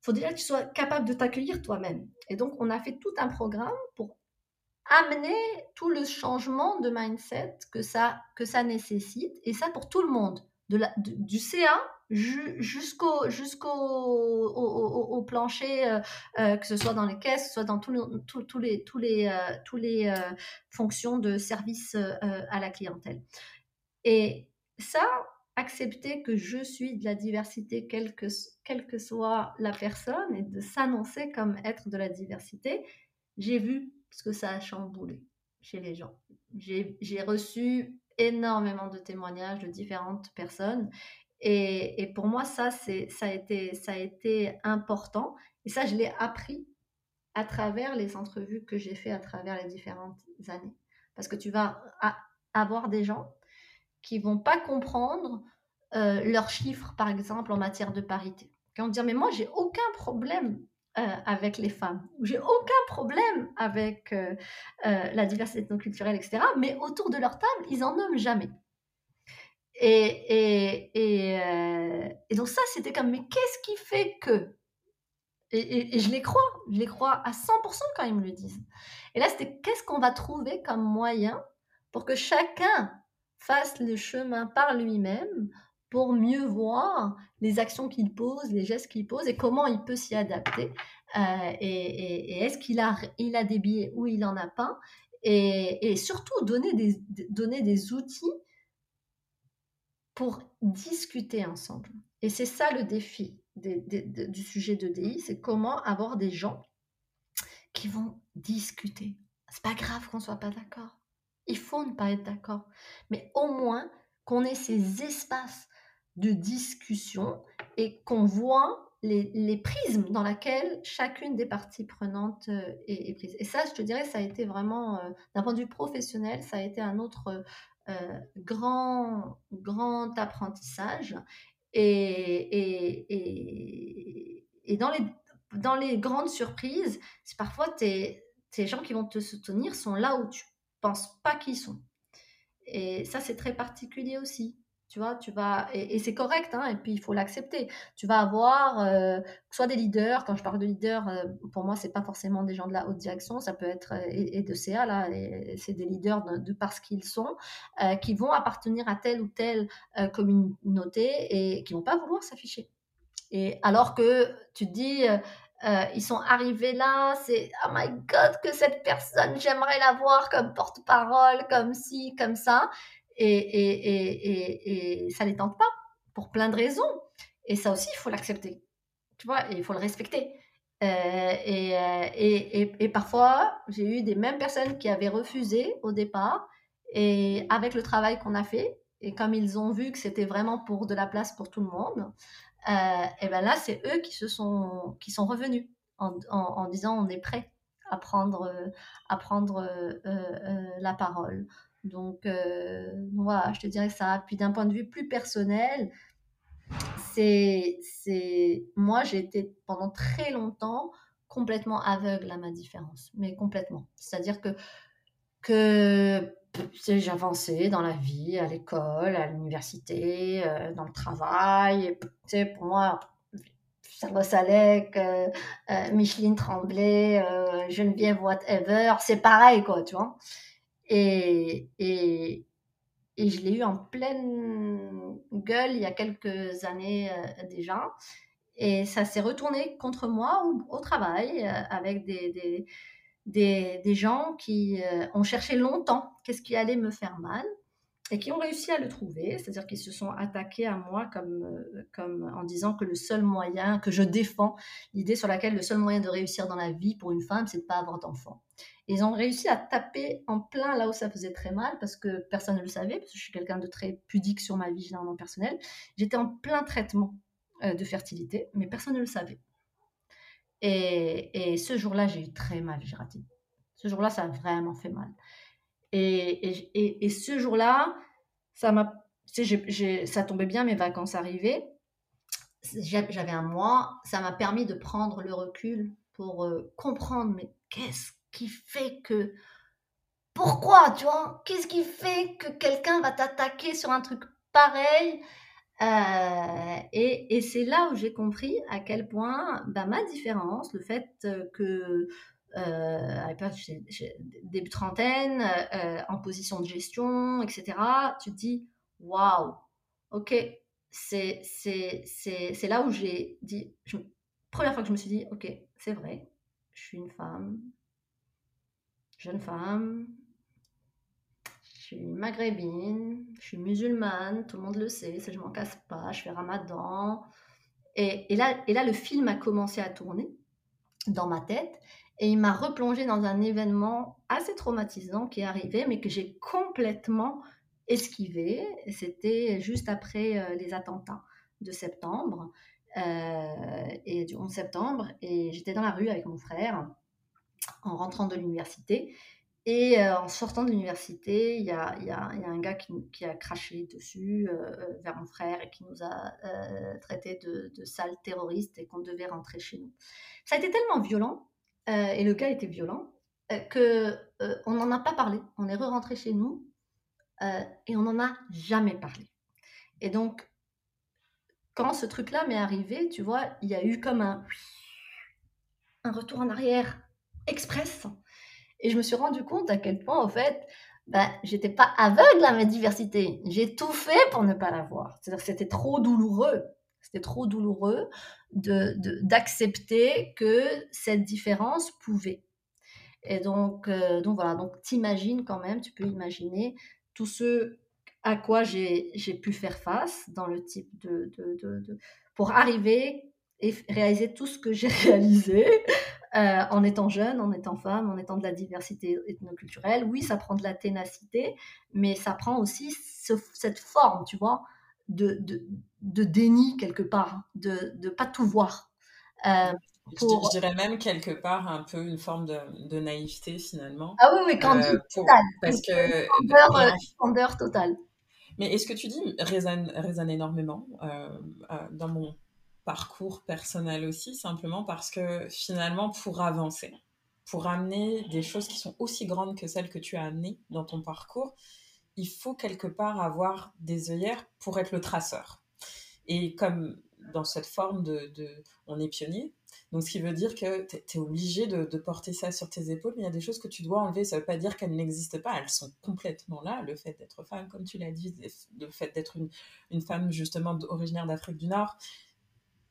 faut déjà que tu sois capable de t'accueillir toi-même. Et donc, on a fait tout un programme pour amener tout le changement de mindset que ça, que ça nécessite, et ça pour tout le monde, du CA jusqu'au au, plancher, euh, euh, que ce soit dans les caisses, que ce soit dans tous les, les, tous les, euh, fonctions de service à la clientèle. Et ça, accepter que je suis de la diversité, quelle que, quelle que soit la personne, et de s'annoncer comme être de la diversité, j'ai vu ce que ça a chamboulé chez les gens. J'ai reçu énormément de témoignages de différentes personnes. Et, et pour moi, ça, ça, a été, ça a été important. Et ça, je l'ai appris à travers les entrevues que j'ai fait à travers les différentes années. Parce que tu vas avoir des gens qui vont pas comprendre euh, leurs chiffres, par exemple, en matière de parité. Qui vont dire, mais moi, j'ai aucun problème euh, avec les femmes, j'ai aucun problème avec euh, la diversité culturelle, etc. Mais autour de leur table, ils en nomment jamais. Et, et, et, donc ça, c'était comme, mais qu'est-ce qui fait que et, je les crois, je les crois à 100% quand ils me le disent. Et là, c'était qu'est-ce qu'on va trouver comme moyen pour que chacun fasse le chemin par lui-même pour mieux voir les actions qu'il pose, les gestes qu'il pose et comment il peut s'y adapter. Euh, et, est-ce qu'il a, il a des billets ou il n'en a pas et, surtout donner des, donner des outils pour discuter ensemble. Et c'est ça le défi du sujet de DI, c'est comment avoir des gens qui vont discuter. C'est pas grave qu'on soit pas d'accord. Il faut ne pas être d'accord. Mais au moins qu'on ait ces espaces de discussion et qu'on voit les, les, prismes dans lesquels chacune des parties prenantes euh, est, prise. Et ça, je te dirais, ça a été vraiment, euh, d'un point de vue professionnel, ça a été un autre euh, grand, grand apprentissage. Et, et, et, et, dans, les, dans les grandes surprises, parfois tes, tes gens qui vont te soutenir sont là où tu penses pas qu'ils sont. Et ça, c'est très particulier aussi. Tu vois, tu vas et, c'est correct, hein, et puis il faut l'accepter. Tu vas avoir euh, soit des leaders. Quand je parle de leaders, euh, pour moi, c'est pas forcément des gens de la haute direction. Ça peut être euh, et, de CA là, c'est des leaders de, parce qu'ils sont, qui vont appartenir à telle ou telle communauté et qui vont pas vouloir s'afficher. Et alors que tu te dis, ils sont arrivés là, c'est oh my god que cette personne, j'aimerais la voir comme porte-parole, comme ci, comme ça et, et, et, et, ça les tente pas pour plein de raisons. Et ça aussi, il faut l'accepter. Tu vois, il faut le respecter. Euh, euh, et, et, parfois, j'ai eu des mêmes personnes qui avaient refusé au départ. Et avec le travail qu'on a fait, et comme ils ont vu que c'était vraiment pour de la place pour tout le monde, euh, et ben là, c'est eux qui se sont, qui sont revenus en, en, disant on est prêt à prendre, à prendre la parole. Donc, euh, voilà, je te dirais ça. Puis d'un point de vue plus personnel, c'est, c'est, moi, j'ai été pendant très longtemps complètement aveugle à ma différence, mais complètement. C'est-à-dire que, que j'avançais dans la vie, à l'école, à l'université, euh, dans le travail. pour moi, Charles Salek, euh, euh, Micheline Tremblay, Geneviève Whatever, c'est pareil, quoi, tu vois. Et, et, et je l'ai eu en pleine gueule il y a quelques années déjà. Et ça s'est retourné contre moi au, travail avec des des, des gens qui euh, ont cherché longtemps qu'est-ce qui allait me faire mal et qui ont réussi à le trouver, c'est-à-dire qu'ils se sont attaqués à moi comme, euh, comme en disant que le seul moyen, que je défends l'idée sur laquelle le seul moyen de réussir dans la vie pour une femme, c'est de pas avoir d'enfant. Ils ont réussi à taper en plein là où ça faisait très mal parce que personne ne le savait, parce que je suis quelqu'un de très pudique sur ma vie généralement personnelle. J'étais en plein traitement euh, de fertilité, mais personne ne le savait. Et, ce jour-là, j'ai eu très mal, j'ai raté. Ce jour-là, ça a vraiment fait mal. Et, ce jour-là, ça m'a, ça tombait bien, mes vacances arrivaient. J'avais un mois, ça m'a permis de prendre le recul pour euh, comprendre, mais qu'est-ce qui fait que, pourquoi, tu vois, qu'est-ce qui fait que quelqu'un va t'attaquer sur un truc pareil? Euh, et, c'est là où j'ai compris à quel point bah, ma différence, le fait que euh, début trentaine, euh, en position de gestion, etc., tu te dis waouh, ok, c'est là où j'ai dit, première fois que je me suis dit, ok, c'est vrai, je suis une femme, jeune femme, suis maghrébine, je suis musulmane, tout le monde le sait, ça je m'en casse pas, je fais ramadan. Et, et, là, et là, le film a commencé à tourner dans ma tête et il m'a replongé dans un événement assez traumatisant qui est arrivé, mais que j'ai complètement esquivé. C'était juste après euh, les attentats de septembre euh, et du 11 septembre. Et j'étais dans la rue avec mon frère en rentrant de l'université. Et euh, en sortant de l'université, il y a, un gars qui, a craché dessus euh, euh, vers mon frère et qui nous a traité de, de sales terroristes et qu'on devait rentrer chez nous. Ça a été tellement violent, et le gars était violent, que on n'en a pas parlé. On est re-rentré chez nous et on n'en a jamais parlé. Et donc, quand ce truc-là m'est arrivé, tu vois, il y a eu comme un, un retour en arrière express et je me suis rendu compte à quel point, en fait, ben, j'étais pas aveugle à ma diversité. J'ai tout fait pour ne pas la voir. C'est-à-dire que c'était trop douloureux. C'était trop douloureux de, d'accepter que cette différence pouvait. Et donc, euh, donc voilà, donc t'imagines quand même, tu peux imaginer tout ce à quoi j'ai, pu faire face dans le type de, de, de pour arriver et réaliser tout ce que j'ai [LAUGHS] réalisé euh, en étant jeune, en étant femme, en étant de la diversité ethnoculturelle. Oui, ça prend de la ténacité, mais ça prend aussi cette forme, tu vois, de, de, de, déni quelque part, de ne pas tout voir. Euh, je, dirais même quelque part un peu une forme de, de naïveté finalement. Ah oui, oui, quand euh, total. Parce que. Candeur, totale. Mais est-ce que tu dis résonne, résonne énormément dans mon parcours personnel aussi, simplement parce que finalement, pour avancer, pour amener des choses qui sont aussi grandes que celles que tu as amenées dans ton parcours, il faut quelque part avoir des œillères pour être le traceur. Et comme dans cette forme de, on est pionnier, donc ce qui veut dire que tu es, obligé de, porter ça sur tes épaules, mais il y a des choses que tu dois enlever. Ça ne veut pas dire qu'elles n'existent pas, elles sont complètement là. Le fait d'être femme, comme tu l'as dit, le fait d'être une, une, femme justement originaire d'Afrique du Nord,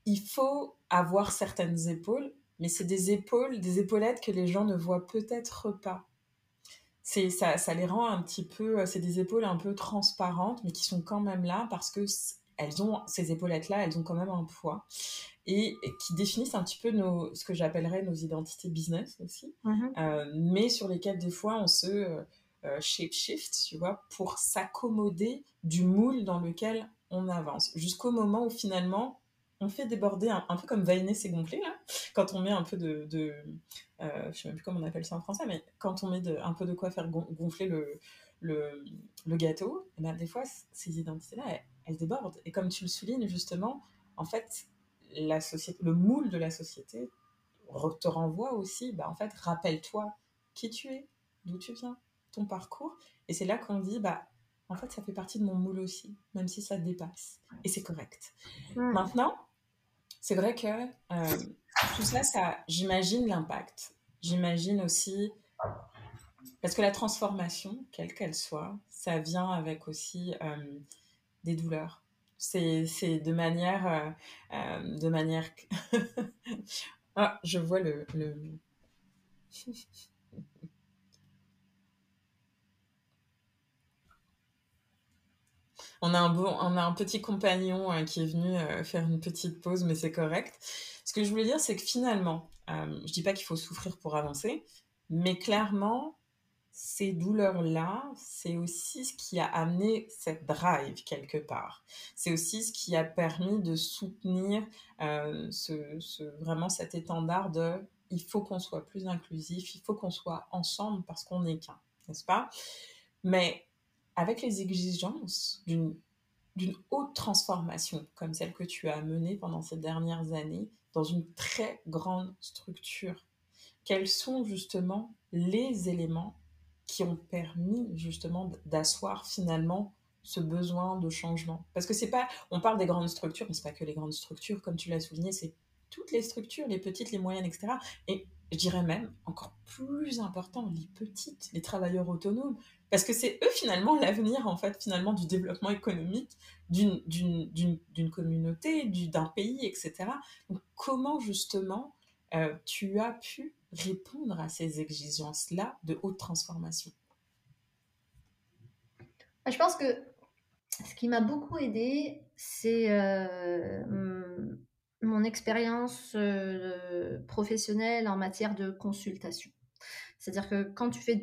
il faut avoir certaines épaules, mais c'est des épaules, des épaulettes que les gens ne voient peut-être pas. C'est ça, ça les rend un petit peu, euh, c'est des épaules un peu transparentes, mais qui sont quand même là parce que elles ont ces épaulettes-là, elles ont quand même un poids et, qui définissent un petit peu nos, ce que j'appellerais nos identités business aussi, mm-hmm. euh, mais sur lesquelles des fois on se euh, shape shift, tu vois, pour s'accommoder du moule dans lequel on avance, jusqu'au moment où finalement on fait déborder un, peu comme vainer c'est gonflé là quand on met un peu de, de euh, je sais même plus comment on appelle ça en français mais quand on met un peu de quoi faire gonfler le, le, gâteau et eh ben, des fois ces identités là elles, débordent et comme tu le soulignes justement en fait la société le moule de la société te renvoie aussi, bah, en fait, rappelle-toi qui tu es, d'où tu viens, ton parcours. Et c'est là qu'on dit, bah, en fait, ça fait partie de mon moule aussi, même si ça dépasse. Et c'est correct. Maintenant, c'est vrai que euh, tout ça, ça j'imagine l'impact. J'imagine aussi, parce que la transformation, quelle qu'elle soit, ça vient avec aussi euh, des douleurs. C'est de manière... Euh, de manière... [LAUGHS] ah, je vois le... le... [LAUGHS] on a un, on a un petit compagnon hein, qui est venu faire une petite pause, mais c'est correct. Ce que je voulais dire, c'est que finalement, je dis pas qu'il faut souffrir pour avancer, mais clairement, ces douleurs-là, c'est aussi ce qui a amené cette drive quelque part. C'est aussi ce qui a permis de soutenir euh, ce, vraiment cet étendard de il faut qu'on soit plus inclusif, il faut qu'on soit ensemble parce qu'on n'est qu'un, n'est-ce pas? Mais avec les exigences d'une haute transformation comme celle que tu as menée pendant ces dernières années dans une très grande structure, quels sont justement les éléments qui ont permis justement d'asseoir finalement ce besoin de changement? Parce que c'est pas, on parle des grandes structures, mais c'est pas que les grandes structures, comme tu l'as souligné, c'est toutes les structures, les petites, les moyennes, etc. Et je dirais même encore plus important, les petites, les travailleurs autonomes, parce que c'est eux finalement l'avenir en fait finalement du développement économique d'une communauté, d'un pays, etc. Donc comment justement euh, tu as pu répondre à ces exigences-là de haute transformation? Je pense que ce qui m'a beaucoup aidé, c'est euh, mon expérience euh, professionnelle en matière de consultation. C'est-à-dire que quand tu fais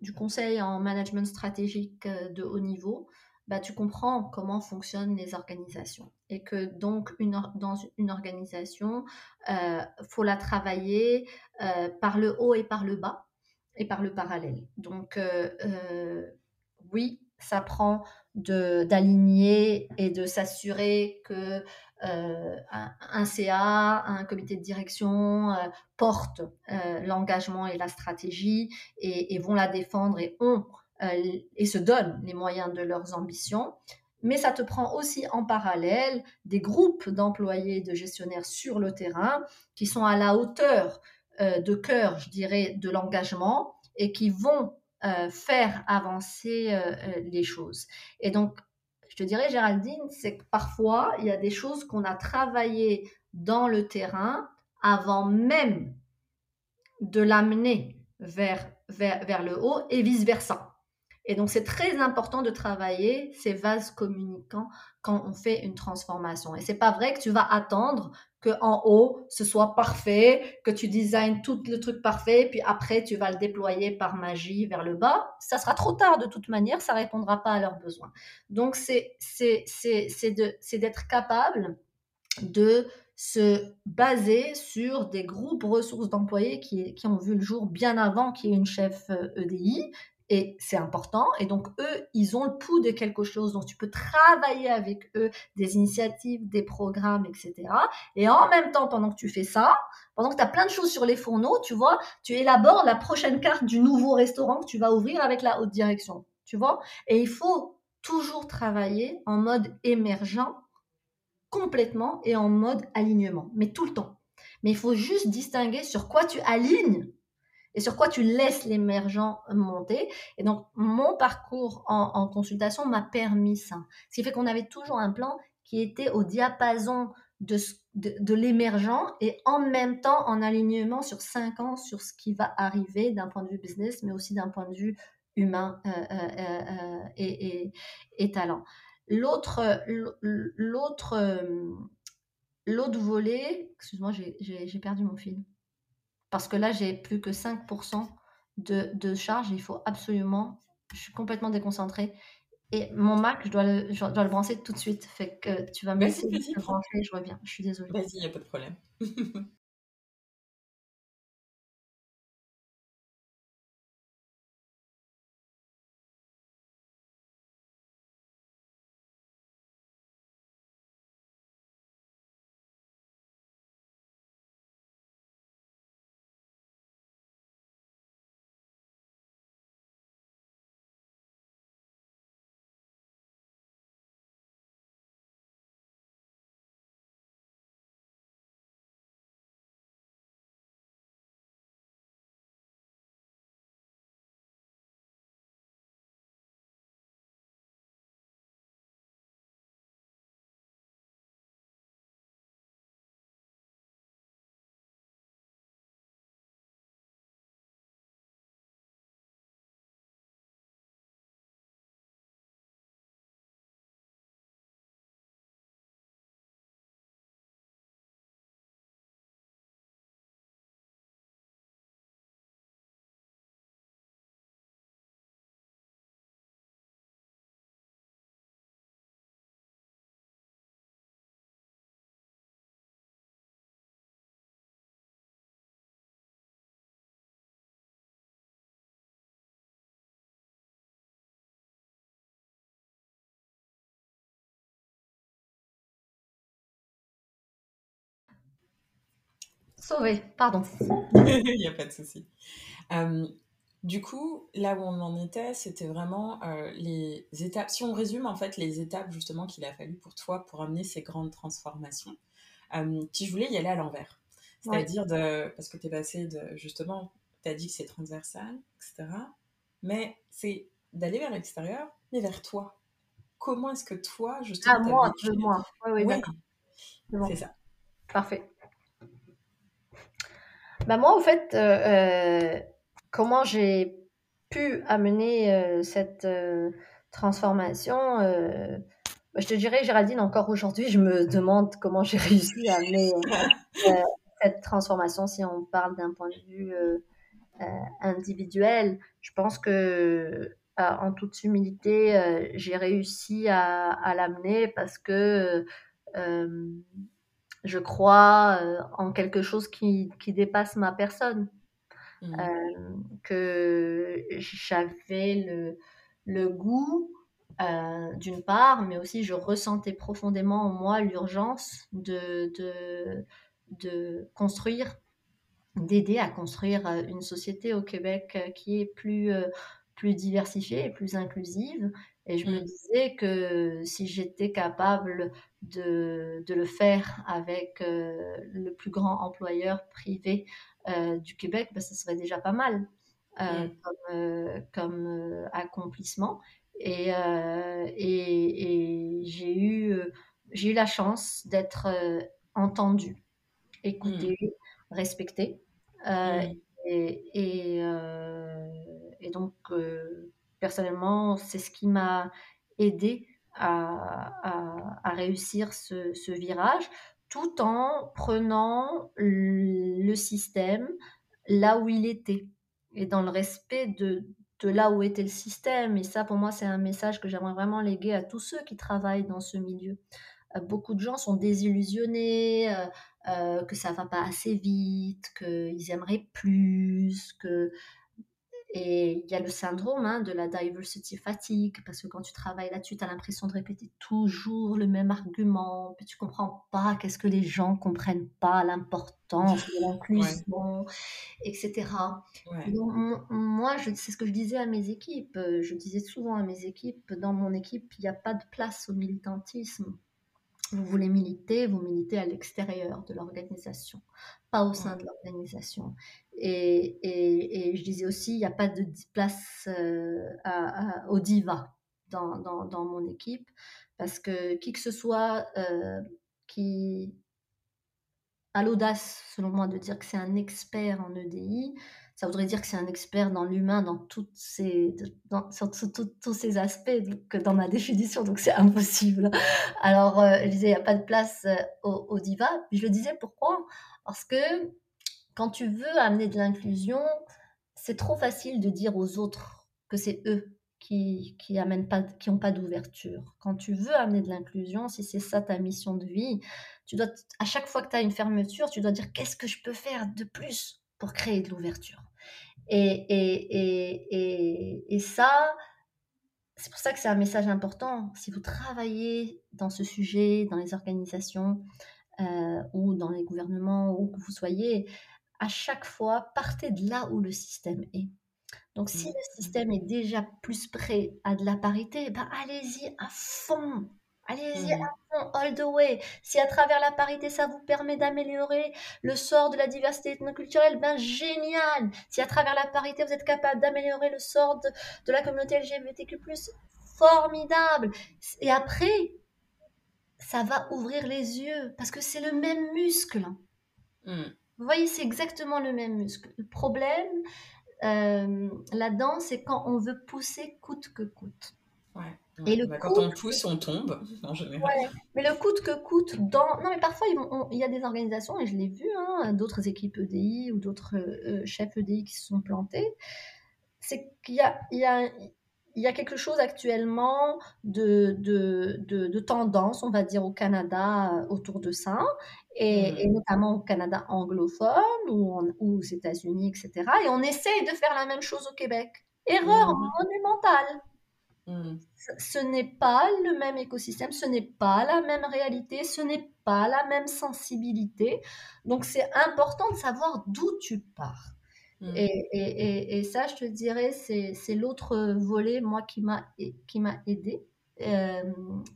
du, conseil en management stratégique euh, de haut niveau, bah, tu comprends comment fonctionnent les organisations et que donc une, dans une organisation, il faut la travailler euh, par le haut et par le bas et par le parallèle. Donc, euh, euh, oui, ça prend d'aligner et de s'assurer que un, CA, un comité de direction porte l'engagement et la stratégie et, vont la défendre et ont et se donnent les moyens de leurs ambitions. Mais ça te prend aussi en parallèle des groupes d'employés et de gestionnaires sur le terrain qui sont à la hauteur euh, de cœur, je dirais, de l'engagement et qui vont euh, faire avancer euh, les choses. Et donc, je te dirais, Géraldine, c'est que parfois, il y a des choses qu'on a travaillées dans le terrain avant même de l'amener vers, vers, vers le haut et vice-versa. Et donc, c'est très important de travailler ces vases communicants quand on fait une transformation. Et c'est pas vrai que tu vas attendre que en haut ce soit parfait, que tu designes tout le truc parfait, puis après tu vas le déployer par magie vers le bas. Ça sera trop tard de toute manière, ça répondra pas à leurs besoins. Donc, c'est d'être capable de se baser sur des groupes ressources d'employés qui, qui, ont vu le jour bien avant qu'il y ait une chef EDI, euh, e et c'est important. Et donc, eux, ils ont le pouls de quelque chose. Donc, tu peux travailler avec eux des initiatives, des programmes, etc. Et en même temps, pendant que tu fais ça, pendant que tu as plein de choses sur les fourneaux, tu vois, tu élabores la prochaine carte du nouveau restaurant que tu vas ouvrir avec la haute direction. Tu vois? Et il faut toujours travailler en mode émergent complètement et en mode alignement, mais tout le temps. Mais il faut juste distinguer sur quoi tu alignes et sur quoi tu laisses l'émergent monter. Et donc, mon parcours en, consultation m'a permis ça. Ce qui fait qu'on avait toujours un plan qui était au diapason de, de, l'émergent et en même temps en alignement sur cinq ans sur ce qui va arriver d'un point de vue business, mais aussi d'un point de vue humain euh, euh, euh, et, et, et, talent. L'autre, l'autre, l'autre volet, excuse-moi, j'ai perdu mon fil parce que là, j'ai plus que 5% de, de charge. Il faut absolument, je suis complètement déconcentrée. Et mon Mac, je dois le, je dois le brancher tout de suite. Fait que tu vas me laisser le brancher, je reviens. Je suis désolée. Vas-y, il n'y a pas de problème. [LAUGHS] Sauvé, pardon. [LAUGHS] Il n'y a pas de souci. du coup, là où on en était, c'était vraiment euh, les étapes. Si on résume en fait les étapes justement qu'il a fallu pour toi pour amener ces grandes transformations, si je voulais y aller à l'envers, c'est-à-dire de. Parce que tu es passé de. Justement, tu as dit que c'est transversal, etc. Mais c'est d'aller vers l'extérieur, mais vers toi. Comment est-ce que toi, justement. Ah, moi, de moi. Oui, oui, d'accord. C'est ça. Parfait. Bah moi, en fait, euh, euh, comment j'ai pu amener euh, cette transformation bah, Je te dirais, Géraldine, encore aujourd'hui, je me demande comment j'ai réussi à amener cette transformation si on parle d'un point de vue individuel. Je pense que en toute humilité, j'ai réussi à, à l'amener parce que je crois euh, en quelque chose qui, qui, dépasse ma personne. Mmh. Euh, que j'avais le, le, goût, euh, d'une part, mais aussi je ressentais profondément en moi l'urgence de, de, de, construire, d'aider à construire une société au Québec qui est plus, plus diversifiée et plus inclusive et je me mmh. disais que si j'étais capable de, de, le faire avec euh, le plus grand employeur privé euh, du Québec, ben, ça serait déjà pas mal euh, mmh. comme, comme accomplissement. Et, et, et j'ai eu, j'ai eu la chance d'être entendue, écoutée, mmh. respectée. Et, et, et, donc, personnellement, c'est ce qui m'a aidé à, réussir ce, virage, tout en prenant le système là où il était et dans le respect de, là où était le système. Et ça, pour moi, c'est un message que j'aimerais vraiment léguer à tous ceux qui travaillent dans ce milieu. Euh, beaucoup de gens sont désillusionnés, euh, euh, que ça va pas assez vite, qu'ils aimeraient plus, que et il y a le syndrome hein, de la diversity fatigue, parce que quand tu travailles là-dessus, tu as l'impression de répéter toujours le même argument, puis tu comprends pas qu'est-ce que les gens comprennent pas, l'importance de l'inclusion, etc. moi, c'est ce que je disais à mes équipes. Je disais souvent à mes équipes, dans mon équipe, il n'y a pas de place au militantisme. Vous voulez militer, vous militez à l'extérieur de l'organisation, pas au sein de l'organisation. Et, et, et, je disais aussi, il n'y a pas de place euh, à, au diva dans, dans, dans, mon équipe, parce que qui que ce soit euh, qui a l'audace, selon moi, de dire que c'est un expert en EDI, ça voudrait dire que c'est un expert dans l'humain, dans, tous ces aspects, que dans ma définition, donc c'est [LAUGHS] impossible. Alors, euh, je disais, il n'y a pas de place au, au, diva. Je le disais, pourquoi? Parce que quand tu veux amener de l'inclusion, c'est trop facile de dire aux autres que c'est eux qui qui amènent pas qui ont pas d'ouverture. Quand tu veux amener de l'inclusion, si c'est ça ta mission de vie, tu dois à chaque fois que tu as une fermeture, tu dois dire qu'est-ce que je peux faire de plus pour créer de l'ouverture? Et, ça, c'est pour ça que c'est un message important. Si vous travaillez dans ce sujet, dans les organisations euh, ou dans les gouvernements, où que vous soyez, à chaque fois, partez de là où le système est. Donc, si mmh. le système est déjà plus prêt à de la parité, ben allez-y à fond. Allez-y à mmh. fond, all the way. Si à travers la parité, ça vous permet d'améliorer le sort de la diversité ethnoculturelle, ben génial. Si à travers la parité, vous êtes capable d'améliorer le sort de, la communauté LGBTQ+, formidable. Et après, ça va ouvrir les yeux parce que c'est le même muscle. Mmh. Vous voyez, c'est exactement le même muscle. Le problème euh, là-dedans, c'est quand on veut pousser coûte que coûte. Ouais. Et le bah, quand on pousse, on tombe, [LAUGHS] en général. Ouais. Mais le coûte que coûte, dans... Non, mais parfois, il y a des organisations, et je l'ai vu, hein, d'autres équipes EDI ou d'autres euh, chefs EDI qui se sont plantés, c'est qu'il y a, il y, a, il y a quelque chose actuellement de, de, de, tendance, on va dire, au Canada euh, autour de ça, et, mmh. notamment au Canada anglophone ou, aux États-Unis, etc. Et on essaye de faire la même chose au Québec. Erreur mmh. monumentale. Mmh. Ce n'est pas le même écosystème, ce n'est pas la même réalité, ce n'est pas la même sensibilité. Donc c'est important de savoir d'où tu pars. Mmh. Et, ça, je te dirais, c'est l'autre volet, moi, qui m'a aidé, euh,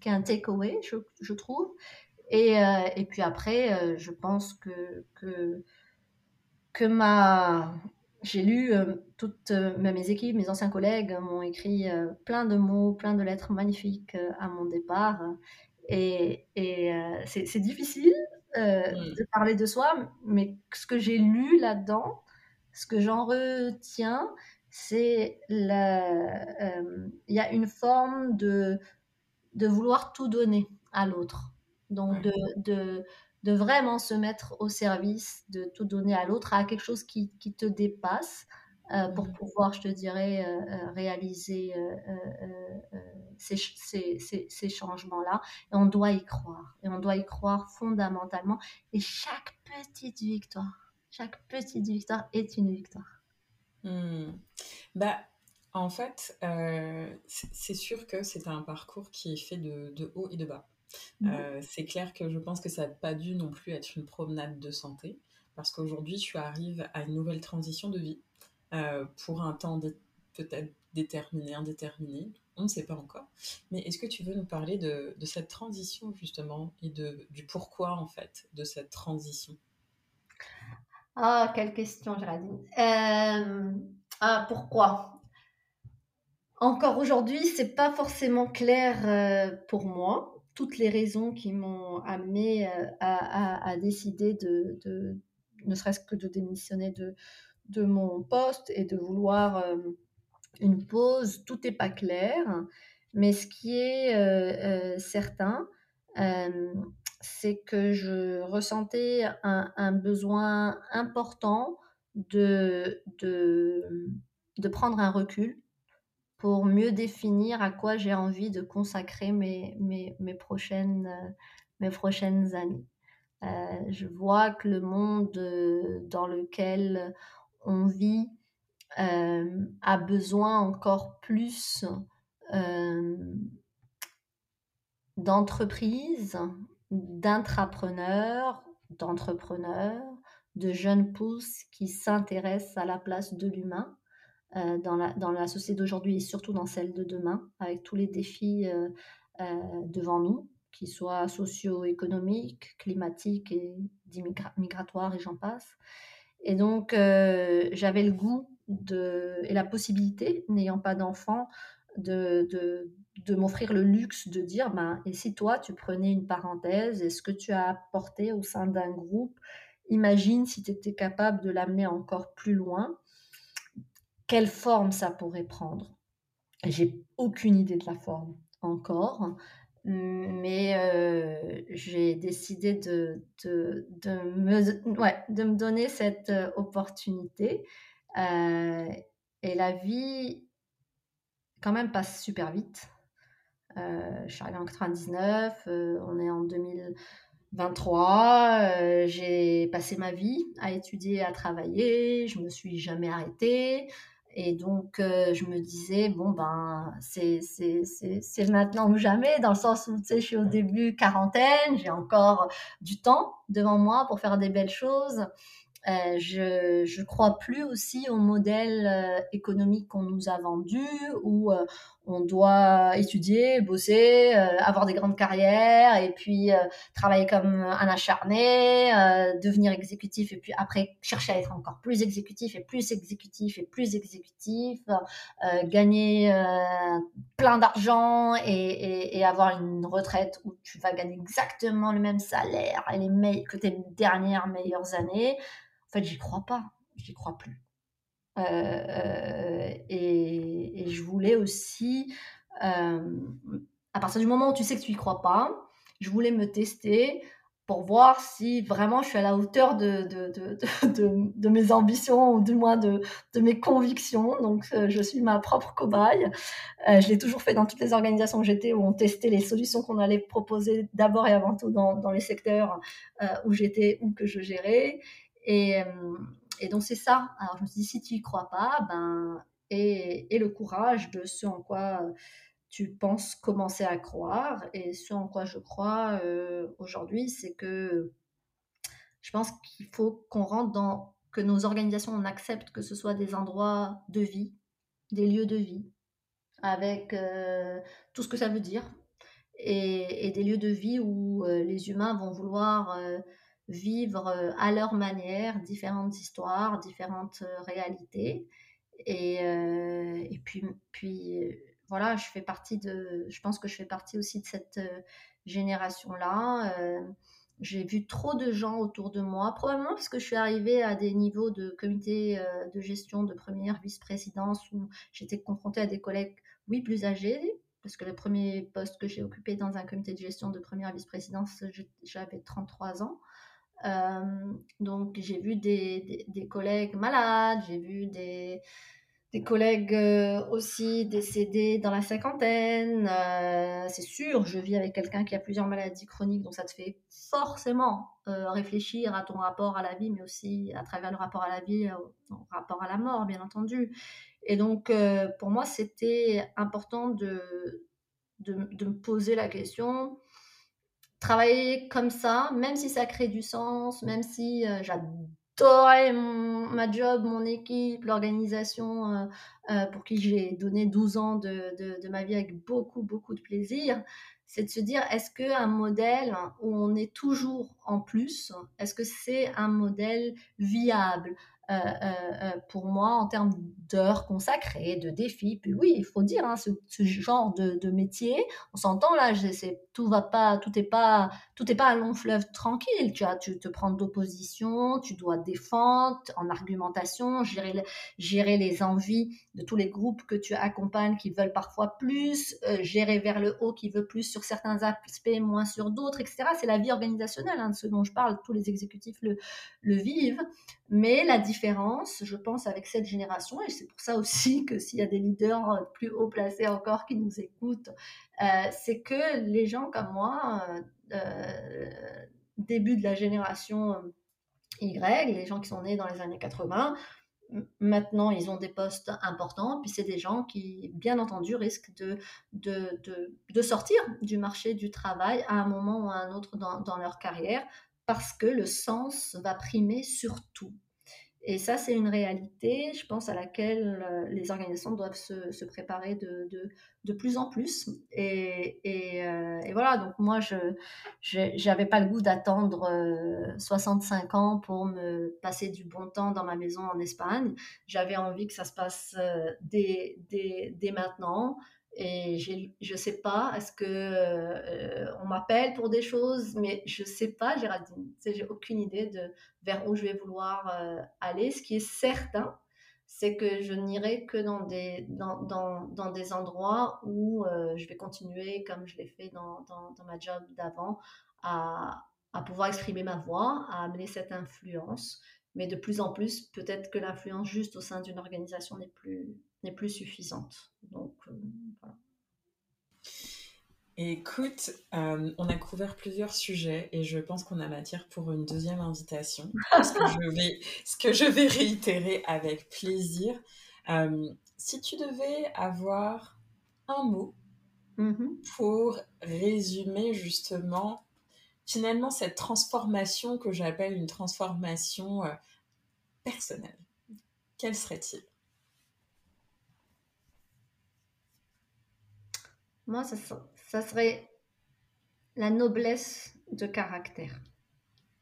qui est un takeaway, je, je trouve. Et, euh, et, puis après, euh, je pense que, que, que ma, j'ai lu euh, toutes mes équipes, mes anciens collègues m'ont écrit plein de mots, plein de lettres magnifiques à mon départ. Et, et c'est difficile mmh. de parler de soi, mais ce que j'ai lu là-dedans, ce que j'en retiens, c'est il y a une forme de, de vouloir tout donner à l'autre. Donc, de, de, de, vraiment se mettre au service, de tout donner à l'autre, à quelque chose qui, qui te dépasse, euh, pour mmh. pouvoir, je te dirais, euh, euh, réaliser ces, ces, ces, ces changements-là. Et on doit y croire. Et on doit y croire fondamentalement. Et chaque petite victoire, chaque petite victoire est une victoire. Mmh. Bah, en fait, c'est sûr que c'est un parcours qui est fait de, de haut et de bas. Mmh. Euh, c'est clair que je pense que ça n'a pas dû non plus être une promenade de santé, parce qu'aujourd'hui, tu arrives à une nouvelle transition de vie euh, pour un temps peut-être déterminé, indéterminé, on ne sait pas encore. Mais est-ce que tu veux nous parler de, cette transition justement et de, du pourquoi en fait de cette transition? Ah, quelle question, Géraldine. Euh, ah, pourquoi? Encore aujourd'hui, c'est pas forcément clair pour moi toutes les raisons qui m'ont amené euh, à, décider de, ne serait-ce que de démissionner de, de mon poste et de vouloir euh, une pause, tout n'est pas clair. Mais ce qui est euh, certain, c'est que je ressentais un, besoin important de, de, de prendre un recul pour mieux définir à quoi j'ai envie de consacrer mes, mes, mes prochaines, euh, mes prochaines années. Euh, je vois que le monde euh, dans lequel on vit a besoin encore plus d'entreprises, d'intrapreneurs, d'entrepreneurs, de jeunes pousses qui s'intéressent à la place de l'humain euh, dans, la, dans la société d'aujourd'hui et surtout dans celle de demain, avec tous les défis euh, euh, devant nous, qu'ils soient socio-économiques, climatiques et migratoires et j'en passe. Et donc, j'avais le goût de, et la possibilité, n'ayant pas d'enfant, de, de, de m'offrir le luxe de dire, ben, et si toi, tu prenais une parenthèse, est-ce que tu as apporté au sein d'un groupe Imagine si tu étais capable de l'amener encore plus loin quelle forme ça pourrait prendre? J'ai aucune idée de la forme encore, mais euh, j'ai décidé de, de, me, ouais, de me donner cette euh, opportunité. Euh, et la vie, quand même, passe super vite. Je suis arrivée en 99, on est en 2023. j'ai passé ma vie à étudier, à travailler, je me suis jamais arrêtée. Et donc, euh, je me disais, bon, ben, c'est maintenant ou jamais, dans le sens où, tu sais, je suis au début quarantaine, j'ai encore du temps devant moi pour faire des belles choses. Euh, je, je crois plus aussi au modèle euh, économique qu'on nous a vendu, où euh, on doit étudier, bosser, avoir des grandes carrières, et puis travailler comme un acharné, devenir exécutif, et puis après chercher à être encore plus exécutif, et plus exécutif, et plus exécutif, gagner plein d'argent, et, avoir une retraite où tu vas gagner exactement le même salaire et les que tes dernières meilleures années fait, j'y crois pas, j'y crois plus. Euh, euh, et, je voulais aussi, euh, à partir du moment où tu sais que tu y crois pas, je voulais me tester pour voir si vraiment je suis à la hauteur de, mes ambitions ou du moins de, mes convictions. Donc, je suis ma propre cobaye. je l'ai toujours fait dans toutes les organisations que j'étais où on testait les solutions qu'on allait proposer d'abord et avant tout dans, les secteurs où j'étais ou que je gérais. Euh, et donc c'est ça. Alors je me suis dit, si tu y crois pas, ben, et, et, le courage de ce en quoi tu penses commencer à croire. Et ce en quoi je crois aujourd'hui, c'est que je pense qu'il faut qu'on rentre dans, que nos organisations, on accepte que ce soit des endroits de vie, des lieux de vie, avec tout ce que ça veut dire, et, des lieux de vie où les humains vont vouloir vivre à leur manière différentes histoires, différentes réalités. Et, et puis, puis voilà, je fais partie de, je pense que je fais partie aussi de cette génération-là. j'ai vu trop de gens autour de moi, probablement parce que je suis arrivée à des niveaux de comité de gestion de première vice-présidence où j'étais confrontée à des collègues, oui, plus âgés, parce que le premier poste que j'ai occupé dans un comité de gestion de première vice-présidence, j'avais 33 ans. Euh, donc j'ai vu des, des, collègues malades, j'ai vu des, des collègues euh, aussi décédés dans la cinquantaine. Euh, c'est sûr, je vis avec quelqu'un qui a plusieurs maladies chroniques, donc ça te fait forcément réfléchir à ton rapport à la vie, mais aussi à travers le rapport à la vie, au, rapport à la mort, bien entendu. Et donc, pour moi, c'était important de, de, de, me poser la question, travailler comme ça, même si ça crée du sens, même si euh, j'adorais ma job, mon équipe, l'organisation euh, euh, pour qui j'ai donné 12 ans de, ma vie avec beaucoup, beaucoup de plaisir, c'est de se dire, est-ce qu'un modèle où on est toujours en plus, est-ce que c'est un modèle viable? Euh, euh, euh, pour moi en termes d'heures consacrées, de défis. Puis oui, il faut dire, hein, ce, genre de, métier, on s'entend là, tout va pas, tout est pas, tout est pas un long fleuve tranquille. Tu as, tu te prends d'opposition, tu dois défendre en argumentation, gérer, gérer les envies de tous les groupes que tu accompagnes qui veulent parfois plus, gérer vers le haut qui veut plus sur certains aspects, moins sur d'autres, etc. C'est la vie organisationnelle, hein, de ce dont je parle. Tous les exécutifs le, le vivent. Mais la différence, je pense, avec cette génération, et c'est pour ça aussi [LAUGHS] que s'il y a des leaders euh, plus haut placés encore qui nous écoutent, euh, c'est que les gens comme moi, euh, début de la génération Y, les gens qui sont nés dans les années 80, maintenant ils ont des postes importants, puis c'est des gens qui, bien entendu, risquent de, sortir du marché du travail à un moment ou à un autre dans leur carrière parce que le sens va primer sur tout. Et ça, c'est une réalité, je pense, à laquelle euh, les organisations doivent se, préparer de, de, plus en plus. Et, euh, et, voilà, donc moi, je n'avais pas le goût d'attendre 65 euh, ans pour me passer du bon temps dans ma maison en Espagne. J'avais envie que ça se passe dès, dès, dès maintenant. Et je ne sais pas, est-ce que euh, on m'appelle pour des choses, mais je ne sais pas, Géraldine. J'ai aucune idée de vers où je vais vouloir euh, aller. Ce qui est certain, c'est que je n'irai que dans des, dans, dans, dans des endroits où euh, je vais continuer, comme je l'ai fait dans, dans, ma job d'avant, à, à pouvoir exprimer ma voix, à amener cette influence. Mais de plus en plus, peut-être que l'influence juste au sein d'une organisation n'est plus, n'est plus suffisante. Donc, euh, voilà. Écoute, euh, on a couvert plusieurs sujets et je pense qu'on a matière pour une deuxième invitation, [LAUGHS] ce, que je vais, ce que je vais réitérer avec plaisir. Euh, si tu devais avoir un mot mm-hmm. pour résumer justement finalement cette transformation que j'appelle une transformation personnelle, quel serait-il? Moi, ça, serait la noblesse de caractère.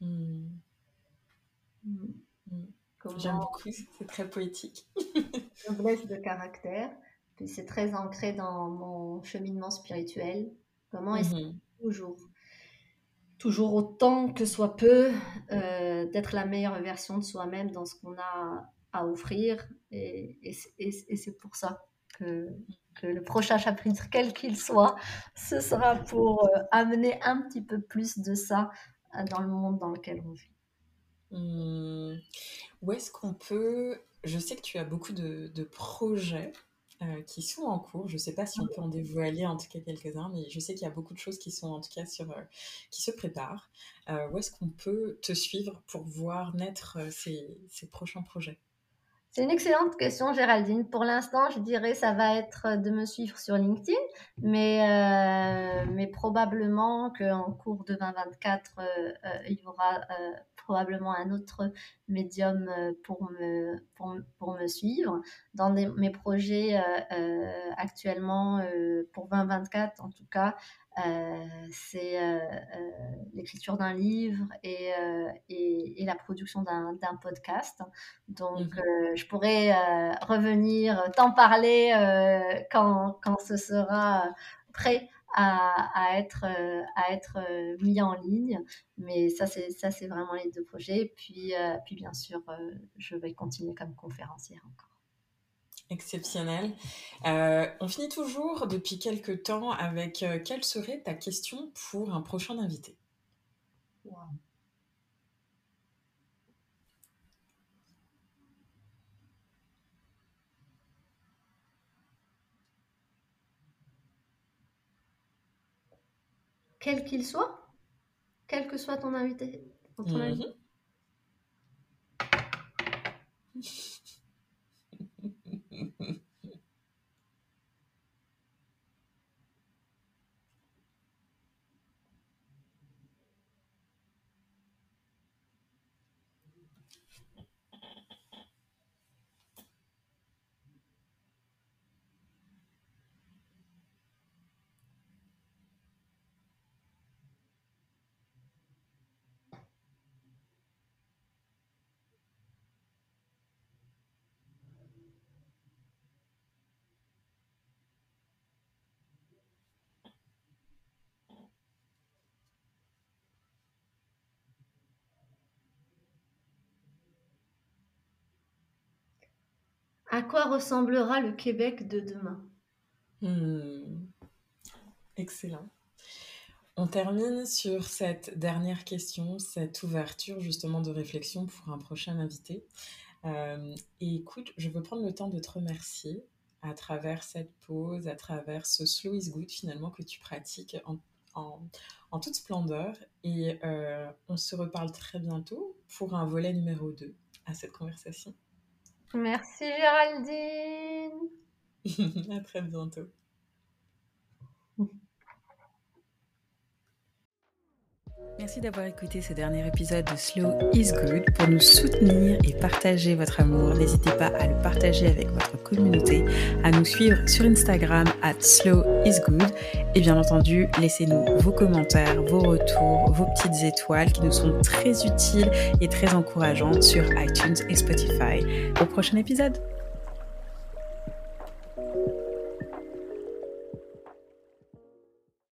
Hmm. Hmm. Hmm. J'aime beaucoup, c'est très poétique. [LAUGHS] noblesse de caractère, puis c'est très ancré dans mon cheminement spirituel. Comment est-ce mhm. toujours, toujours autant que soit peu, euh, d'être la meilleure version de soi-même dans ce qu'on a à offrir. et c'est pour ça que que le prochain chapitre, quel qu'il soit, ce sera pour euh, amener un petit peu plus de ça euh, dans le monde dans lequel on vit. Hmm. Où est-ce qu'on peut... Je sais que tu as beaucoup de, projets euh, qui sont en cours. Je ne sais pas si on peut en dévoiler en tout cas quelques-uns, mais je sais qu'il y a beaucoup de choses qui sont en tout cas sur, qui se préparent. où est-ce qu'on peut te suivre pour voir naître ces, ces prochains projets? C'est une excellente question, Géraldine. Pour l'instant, je dirais ça va être de me suivre sur LinkedIn, mais, euh, mais probablement qu'en cours de 2024, euh, euh, il y aura probablement un autre médium pour me, pour, pour me suivre. Dans mes projets actuellement, pour 2024 en tout cas, euh, c'est euh, euh, l'écriture d'un livre et, et, la production d'un podcast. Donc, mmh je pourrais revenir, t'en parler quand, quand ce sera prêt à, à, être, à être mis en ligne. Mais ça, c'est, ça, c'est vraiment les deux projets. Puis, puis bien sûr, je vais continuer comme conférencière encore. Exceptionnel. Euh, on finit toujours depuis quelques temps avec euh, quelle serait ta question pour un prochain invité? Quel qu'il soit Quel que soit ton invité, ton invité. [LAUGHS] À quoi ressemblera le Québec de demain? Hmm. Excellent. On termine sur cette dernière question, cette ouverture justement de réflexion pour un prochain invité. Euh, et écoute, je veux prendre le temps de te remercier à travers cette pause, à travers ce slow is good finalement que tu pratiques en, toute splendeur. Et euh, on se reparle très bientôt pour un volet numéro 2 à cette conversation. Merci Géraldine. [LAUGHS] à très bientôt. Merci d'avoir écouté ce dernier épisode de Slow is Good. Pour nous soutenir et partager votre amour, n'hésitez pas à le partager avec votre communauté, à nous suivre sur Instagram at Slow is Good et bien entendu, laissez-nous vos commentaires, vos retours, vos petites étoiles qui nous sont très utiles et très encourageantes sur iTunes et Spotify. Au prochain épisode!